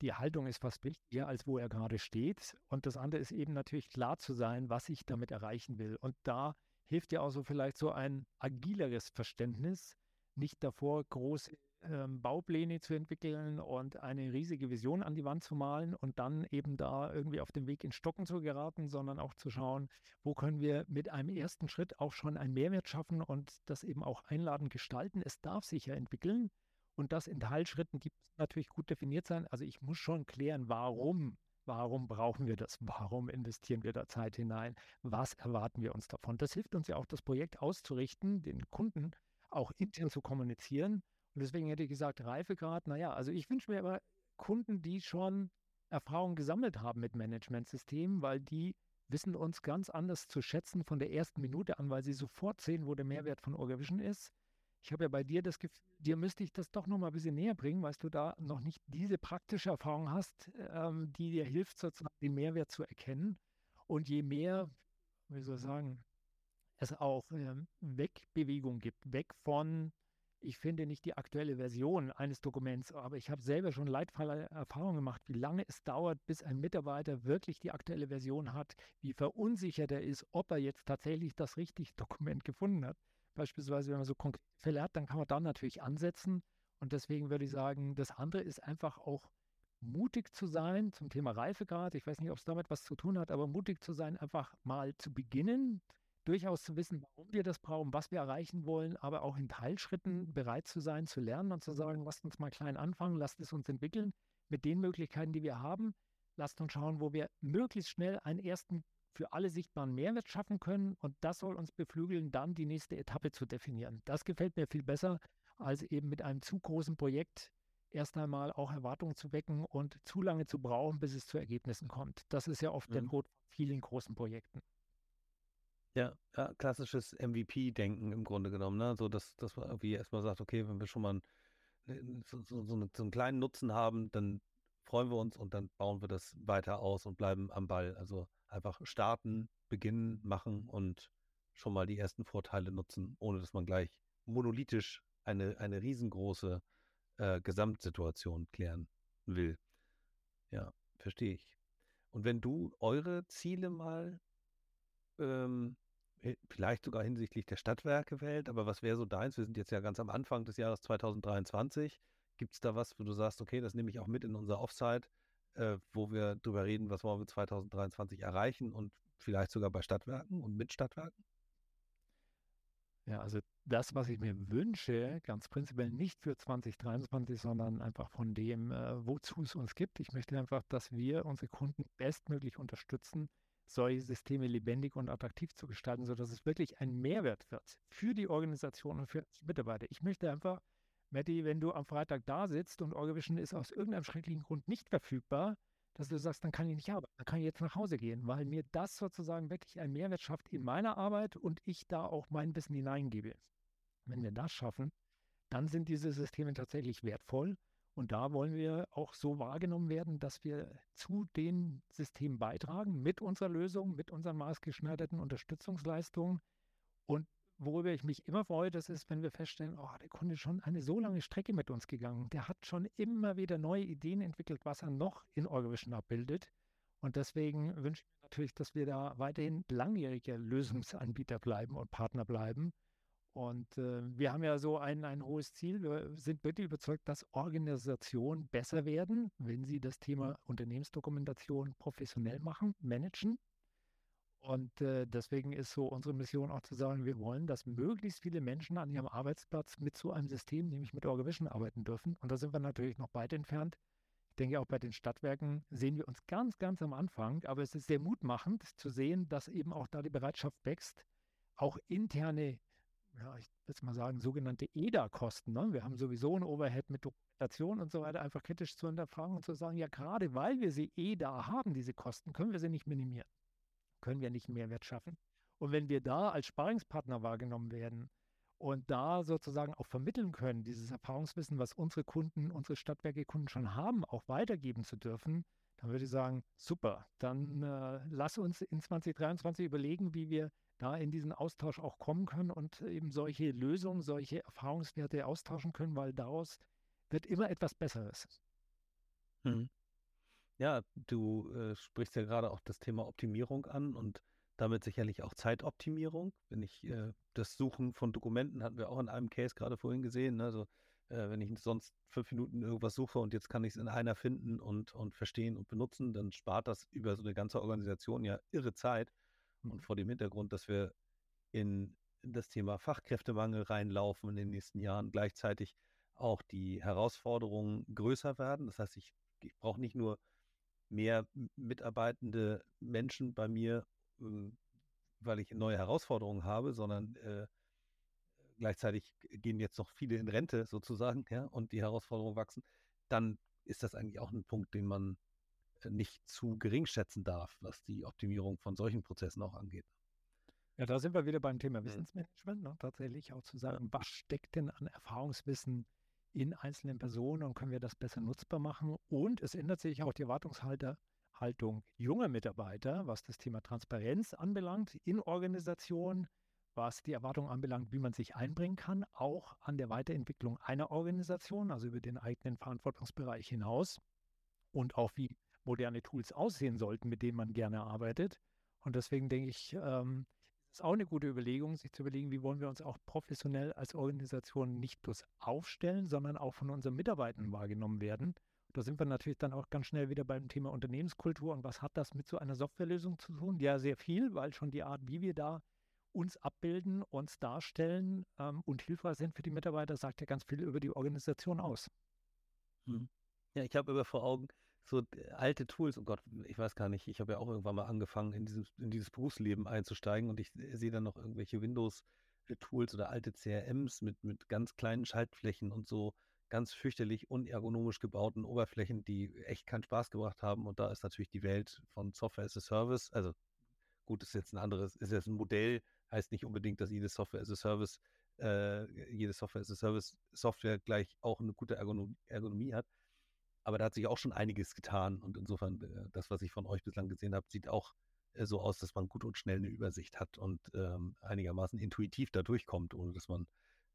Die Haltung ist fast wichtiger, als wo er gerade steht. Und das andere ist eben natürlich klar zu sein, was ich damit erreichen will. Und da hilft ja auch so vielleicht so ein agileres Verständnis, nicht davor große ähm, Baupläne zu entwickeln und eine riesige Vision an die Wand zu malen und dann eben da irgendwie auf dem Weg in Stocken zu geraten, sondern auch zu schauen, wo können wir mit einem ersten Schritt auch schon einen Mehrwert schaffen und das eben auch einladend gestalten. Es darf sich ja entwickeln und das in Teilschritten, die natürlich gut definiert sein. Also ich muss schon klären, warum Warum brauchen wir das? Warum investieren wir da Zeit hinein? Was erwarten wir uns davon? Das hilft uns ja auch, das Projekt auszurichten, den Kunden auch intern zu kommunizieren und deswegen hätte ich gesagt, Reifegrad, naja, also ich wünsche mir aber Kunden, die schon Erfahrung gesammelt haben mit Managementsystemen, weil die wissen uns ganz anders zu schätzen von der ersten Minute an, weil sie sofort sehen, wo der Mehrwert von Orgavision ist. Ich habe ja bei dir das Gefühl, dir müsste ich das doch noch mal ein bisschen näher bringen, weil du da noch nicht diese praktische Erfahrung hast, ähm, die dir hilft, sozusagen den Mehrwert zu erkennen. Und je mehr, wie soll ich sagen, es auch ähm, Wegbewegung gibt, weg von, ich finde nicht die aktuelle Version eines Dokuments, aber ich habe selber schon leidvolle Erfahrungen gemacht, wie lange es dauert, bis ein Mitarbeiter wirklich die aktuelle Version hat, wie verunsichert er ist, ob er jetzt tatsächlich das richtige Dokument gefunden hat. Beispielsweise, wenn man so konkrete Fälle hat, dann kann man da natürlich ansetzen. Und deswegen würde ich sagen, das andere ist einfach auch mutig zu sein zum Thema Reifegrad. Ich weiß nicht, ob es damit was zu tun hat, aber mutig zu sein, einfach mal zu beginnen, durchaus zu wissen, warum wir das brauchen, was wir erreichen wollen, aber auch in Teilschritten bereit zu sein, zu lernen und zu sagen, lasst uns mal klein anfangen, lasst es uns entwickeln mit den Möglichkeiten, die wir haben. Lasst uns schauen, wo wir möglichst schnell einen ersten für alle sichtbaren Mehrwert schaffen können und das soll uns beflügeln, dann die nächste Etappe zu definieren. Das gefällt mir viel besser, als eben mit einem zu großen Projekt erst einmal auch Erwartungen zu wecken und zu lange zu brauchen, bis es zu Ergebnissen kommt. Das ist ja oft mhm. der Not von vielen großen Projekten. Ja, ja klassisches MVP-Denken im Grunde genommen, ne? So, dass, dass man irgendwie erstmal sagt, okay, wenn wir schon mal einen, so, so, so, einen kleinen Nutzen haben, dann freuen wir uns und dann bauen wir das weiter aus und bleiben am Ball. Also einfach starten, beginnen, machen und schon mal die ersten Vorteile nutzen, ohne dass man gleich monolithisch eine, eine riesengroße äh, Gesamtsituation klären will. Ja, verstehe ich. Und wenn du eure Ziele mal ähm, vielleicht sogar hinsichtlich der Stadtwerke wählt, aber was wäre so deins? Wir sind jetzt ja ganz am Anfang des Jahres 2023. Gibt es da was, wo du sagst, okay, das nehme ich auch mit in unser Offsite, äh, wo wir drüber reden, was wollen wir 2023 erreichen und vielleicht sogar bei Stadtwerken und mit Stadtwerken? Ja, also das, was ich mir wünsche, ganz prinzipiell nicht für 2023, sondern einfach von dem, äh, wozu es uns gibt. Ich möchte einfach, dass wir unsere Kunden bestmöglich unterstützen, solche Systeme lebendig und attraktiv zu gestalten, sodass es wirklich ein Mehrwert wird für die Organisation und für die Mitarbeiter. Ich möchte einfach, Matti, wenn du am Freitag da sitzt und Orgavision ist aus irgendeinem schrecklichen Grund nicht verfügbar, dass du sagst, dann kann ich nicht arbeiten, dann kann ich jetzt nach Hause gehen, weil mir das sozusagen wirklich einen Mehrwert schafft in meiner Arbeit und ich da auch mein Wissen hineingebe. Wenn wir das schaffen, dann sind diese Systeme tatsächlich wertvoll und da wollen wir auch so wahrgenommen werden, dass wir zu den Systemen beitragen mit unserer Lösung, mit unseren maßgeschneiderten Unterstützungsleistungen. Und worüber ich mich immer freue, das ist, wenn wir feststellen, oh, der Kunde ist schon eine so lange Strecke mit uns gegangen. Der hat schon immer wieder neue Ideen entwickelt, was er noch in Eurovision abbildet. Und deswegen wünsche ich mir natürlich, dass wir da weiterhin langjähriger Lösungsanbieter bleiben und Partner bleiben und äh, wir haben ja so ein, ein hohes Ziel. Wir sind wirklich überzeugt, dass Organisationen besser werden, wenn sie das Thema Unternehmensdokumentation professionell machen, managen. Und äh, deswegen ist so unsere Mission auch zu sagen, wir wollen, dass möglichst viele Menschen an ihrem Arbeitsplatz mit so einem System, nämlich mit Orgavision, arbeiten dürfen. Und da sind wir natürlich noch weit entfernt. Ich denke, auch bei den Stadtwerken sehen wir uns ganz, ganz am Anfang. Aber es ist sehr mutmachend zu sehen, dass eben auch da die Bereitschaft wächst, auch interne ja, ich würde mal sagen, sogenannte EDA-Kosten. Ne? Wir haben sowieso ein Overhead mit Dokumentation und so weiter, einfach kritisch zu hinterfragen und zu sagen, ja, gerade weil wir sie EDA haben, diese Kosten, können wir sie nicht minimieren. Können wir nicht Mehrwert schaffen. Und wenn wir da als Sparingspartner wahrgenommen werden und da sozusagen auch vermitteln können, dieses Erfahrungswissen, was unsere Kunden, unsere Stadtwerke-Kunden schon haben, auch weitergeben zu dürfen, dann würde ich sagen, super, dann äh, lass uns in 2023 überlegen, wie wir da in diesen Austausch auch kommen können und eben solche Lösungen, solche Erfahrungswerte austauschen können, weil daraus wird immer etwas Besseres. Mhm. Ja, du äh, sprichst ja gerade auch das Thema Optimierung an und damit sicherlich auch Zeitoptimierung. Wenn ich äh, das Suchen von Dokumenten hatten wir auch in einem Case gerade vorhin gesehen. Ne? Also äh, wenn ich sonst fünf Minuten irgendwas suche und jetzt kann ich es in einer finden und, und verstehen und benutzen, dann spart das über so eine ganze Organisation ja irre Zeit. Und vor dem Hintergrund, dass wir in das Thema Fachkräftemangel reinlaufen in den nächsten Jahren, gleichzeitig auch die Herausforderungen größer werden. Das heißt, ich, ich brauche nicht nur mehr mitarbeitende Menschen bei mir, ähm, weil ich neue Herausforderungen habe, sondern äh, gleichzeitig gehen jetzt noch viele in Rente sozusagen, ja, und die Herausforderungen wachsen, dann ist das eigentlich auch ein Punkt, den man nicht zu gering schätzen darf, was die Optimierung von solchen Prozessen auch angeht. Ja, da sind wir wieder beim Thema Wissensmanagement, ne? tatsächlich auch zu sagen, was steckt denn an Erfahrungswissen in einzelnen Personen und können wir das besser nutzbar machen? Und es ändert sich auch die Erwartungshaltung junger Mitarbeiter, was das Thema Transparenz anbelangt in Organisationen, was die Erwartung anbelangt, wie man sich einbringen kann, auch an der Weiterentwicklung einer Organisation, also über den eigenen Verantwortungsbereich hinaus und auch wie moderne Tools aussehen sollten, mit denen man gerne arbeitet. Und deswegen denke ich, ähm, ist auch eine gute Überlegung, sich zu überlegen, wie wollen wir uns auch professionell als Organisation nicht bloß aufstellen, sondern auch von unseren Mitarbeitern wahrgenommen werden. Da sind wir natürlich dann auch ganz schnell wieder beim Thema Unternehmenskultur. Und was hat das mit so einer Softwarelösung zu tun? Ja, sehr viel, weil schon die Art, wie wir da uns abbilden, uns darstellen ähm, und hilfreich sind für die Mitarbeiter, sagt ja ganz viel über die Organisation aus. Hm. Ja, ich habe immer vor Augen so äh, alte Tools, oh Gott, ich weiß gar nicht, ich habe ja auch irgendwann mal angefangen, in dieses, in dieses Berufsleben einzusteigen und ich sehe dann noch irgendwelche Windows-Tools oder alte CRMs mit, mit ganz kleinen Schaltflächen und so ganz fürchterlich unergonomisch gebauten Oberflächen, die echt keinen Spaß gebracht haben. Und da ist natürlich die Welt von Software as a Service, also gut, ist jetzt ein anderes, ist jetzt ein Modell, heißt nicht unbedingt, dass jede Software as a Service, äh, jede Software as a Service Software gleich auch eine gute Ergonomie, Ergonomie hat. Aber da hat sich auch schon einiges getan und insofern, äh, das, was ich von euch bislang gesehen habe, sieht auch äh, so aus, dass man gut und schnell eine Übersicht hat und ähm, einigermaßen intuitiv da durchkommt, ohne dass man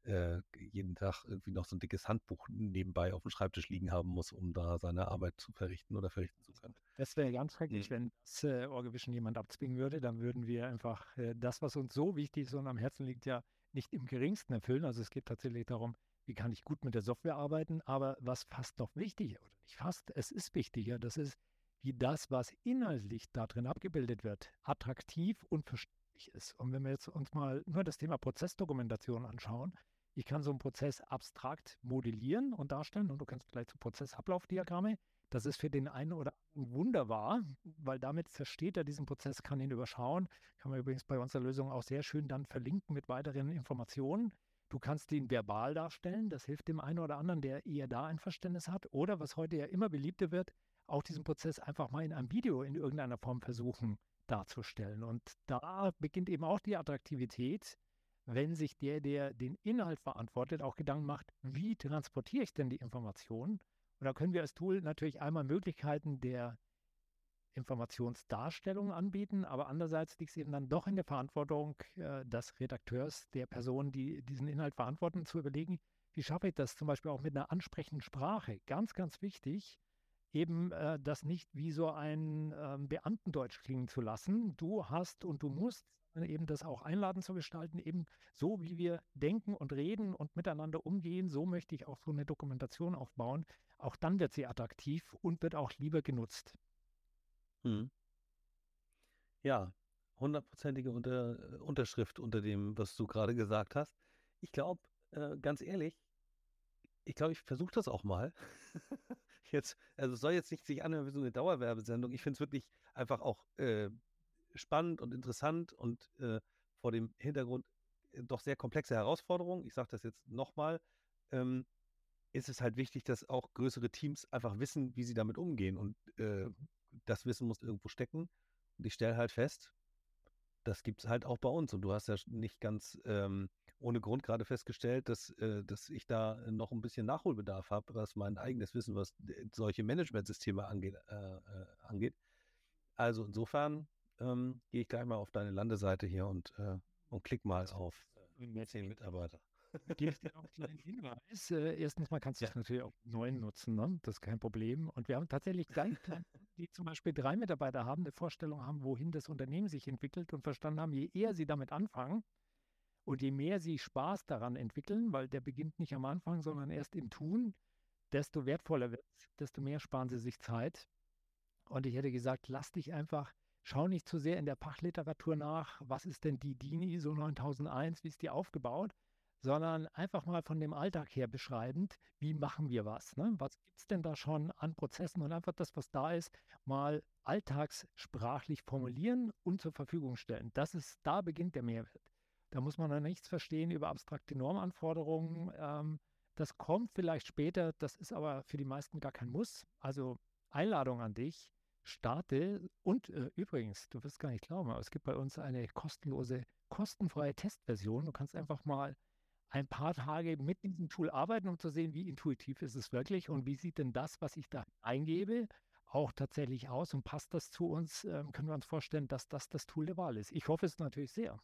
äh, jeden Tag irgendwie noch so ein dickes Handbuch nebenbei auf dem Schreibtisch liegen haben muss, um da seine Arbeit zu verrichten oder verrichten zu können. Das wäre ganz schrecklich, mhm. wenn das äh, Orgevision jemand abzwingen würde. Dann würden wir einfach äh, das, was uns so wichtig ist und am Herzen liegt, ja nicht im geringsten erfüllen. Also es geht tatsächlich darum, wie kann ich gut mit der Software arbeiten, aber was fast noch wichtiger, oder nicht fast, es ist wichtiger, das ist, wie das, was inhaltlich da drin abgebildet wird, attraktiv und verständlich ist. Und wenn wir jetzt uns mal nur das Thema Prozessdokumentation anschauen, ich kann so einen Prozess abstrakt modellieren und darstellen und du kannst vielleicht so Prozessablaufdiagramme. Das ist für den einen oder anderen wunderbar, weil damit versteht er diesen Prozess, kann ihn überschauen. Kann man übrigens bei unserer Lösung auch sehr schön dann verlinken mit weiteren Informationen. Du kannst ihn verbal darstellen, das hilft dem einen oder anderen, der eher da ein Verständnis hat. Oder was heute ja immer beliebter wird, auch diesen Prozess einfach mal in einem Video in irgendeiner Form versuchen darzustellen. Und da beginnt eben auch die Attraktivität, wenn sich der, der den Inhalt verantwortet, auch Gedanken macht, wie transportiere ich denn die Informationen? Und da können wir als Tool natürlich einmal Möglichkeiten der Informationsdarstellung anbieten, aber andererseits liegt es eben dann doch in der Verantwortung äh, des Redakteurs, der Person, die diesen Inhalt verantworten, zu überlegen, wie schaffe ich das zum Beispiel auch mit einer ansprechenden Sprache? Ganz, ganz wichtig, eben äh, das nicht wie so ein äh, Beamtendeutsch klingen zu lassen. Du hast und du musst, eben das auch einladen zu gestalten, eben so, wie wir denken und reden und miteinander umgehen, so möchte ich auch so eine Dokumentation aufbauen. Auch dann wird sie attraktiv und wird auch lieber genutzt. Hm. Ja, hundertprozentige Unter Unterschrift unter dem, was du gerade gesagt hast. Ich glaube, äh, ganz ehrlich, ich glaube, ich versuche das auch mal. jetzt, also es soll jetzt nicht sich anhören wie so eine Dauerwerbesendung. Ich finde es wirklich einfach auch äh, spannend und interessant und äh, vor dem Hintergrund äh, doch sehr komplexe Herausforderungen. Ich sage das jetzt nochmal. Ähm, ist es halt wichtig, dass auch größere Teams einfach wissen, wie sie damit umgehen. Und äh, das Wissen muss irgendwo stecken. Und ich stelle halt fest, das gibt es halt auch bei uns. Und du hast ja nicht ganz ähm, ohne Grund gerade festgestellt, dass, äh, dass ich da noch ein bisschen Nachholbedarf habe, was mein eigenes Wissen, was solche Managementsysteme angeht, äh, äh, angeht. Also insofern ähm, gehe ich gleich mal auf deine Landeseite hier und, äh, und klick mal auf äh, 10 Mitarbeiter. Gebe ich dir noch einen kleinen Hinweis. Äh, erstens mal kannst du es natürlich auch neu nutzen, ne? das ist kein Problem. Und wir haben tatsächlich kleine, die zum Beispiel drei Mitarbeiter haben, eine Vorstellung haben, wohin das Unternehmen sich entwickelt und verstanden haben, je eher sie damit anfangen und je mehr sie Spaß daran entwickeln, weil der beginnt nicht am Anfang, sondern erst im Tun, desto wertvoller wird es, desto mehr sparen sie sich Zeit. Und ich hätte gesagt, lass dich einfach schau nicht zu sehr in der Fachliteratur nach, was ist denn die DIN ISO 9001, wie ist die aufgebaut, sondern einfach mal von dem Alltag her beschreibend, wie machen wir was? Ne? Was gibt es denn da schon an Prozessen und einfach das, was da ist, mal alltagssprachlich formulieren und zur Verfügung stellen. Das ist, da beginnt der Mehrwert. Da muss man noch nichts verstehen über abstrakte Normanforderungen. Ähm, das kommt vielleicht später, das ist aber für die meisten gar kein Muss. Also Einladung an dich, starte. Und äh, übrigens, du wirst gar nicht glauben, aber es gibt bei uns eine kostenlose, kostenfreie Testversion. Du kannst einfach mal ein paar Tage mit diesem Tool arbeiten, um zu sehen, wie intuitiv ist es wirklich und wie sieht denn das, was ich da eingebe, auch tatsächlich aus und passt das zu uns? Ähm, können wir uns vorstellen, dass das das Tool der Wahl ist? Ich hoffe es natürlich sehr.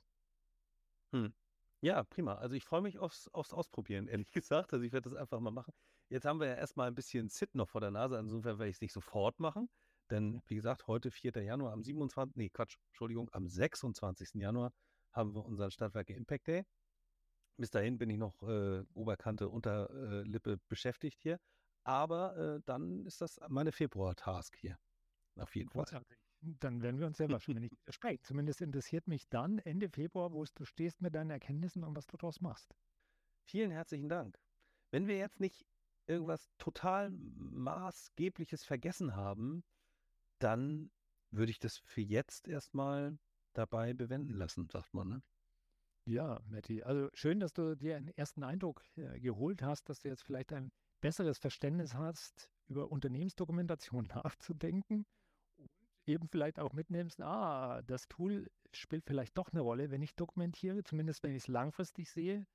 Hm. Ja, prima. Also ich freue mich aufs, aufs Ausprobieren, ehrlich gesagt. Also ich werde das einfach mal machen. Jetzt haben wir ja erstmal ein bisschen Sit noch vor der Nase. Insofern werde ich es nicht sofort machen. Denn wie gesagt, heute 4. Januar, am 27. Nee, Quatsch, Entschuldigung, am 26. Januar haben wir unseren Stadtwerke Impact Day. Bis dahin bin ich noch äh, Oberkante, Unterlippe äh, beschäftigt hier. Aber äh, dann ist das meine Februar-Task hier. Auf jeden Fall. Dann werden wir uns sehr wahrscheinlich widersprechen. Zumindest interessiert mich dann Ende Februar, wo du stehst mit deinen Erkenntnissen und was du daraus machst. Vielen herzlichen Dank. Wenn wir jetzt nicht irgendwas total maßgebliches vergessen haben, dann würde ich das für jetzt erstmal dabei bewenden lassen, sagt man. Ne? Ja, Matti, also schön, dass du dir einen ersten Eindruck äh, geholt hast, dass du jetzt vielleicht ein besseres Verständnis hast, über Unternehmensdokumentation nachzudenken und eben vielleicht auch mitnimmst, ah, das Tool spielt vielleicht doch eine Rolle, wenn ich dokumentiere, zumindest wenn ich es langfristig sehe.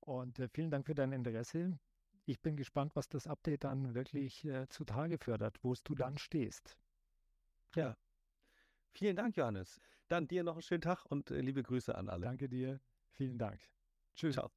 Und äh, vielen Dank für dein Interesse. Ich bin gespannt, was das Update dann wirklich äh, zutage fördert, wo du dann stehst. Ja. Vielen Dank, Johannes. Dann dir noch einen schönen Tag und äh, liebe Grüße an alle. Danke dir. Vielen Dank. Tschüss. Ciao.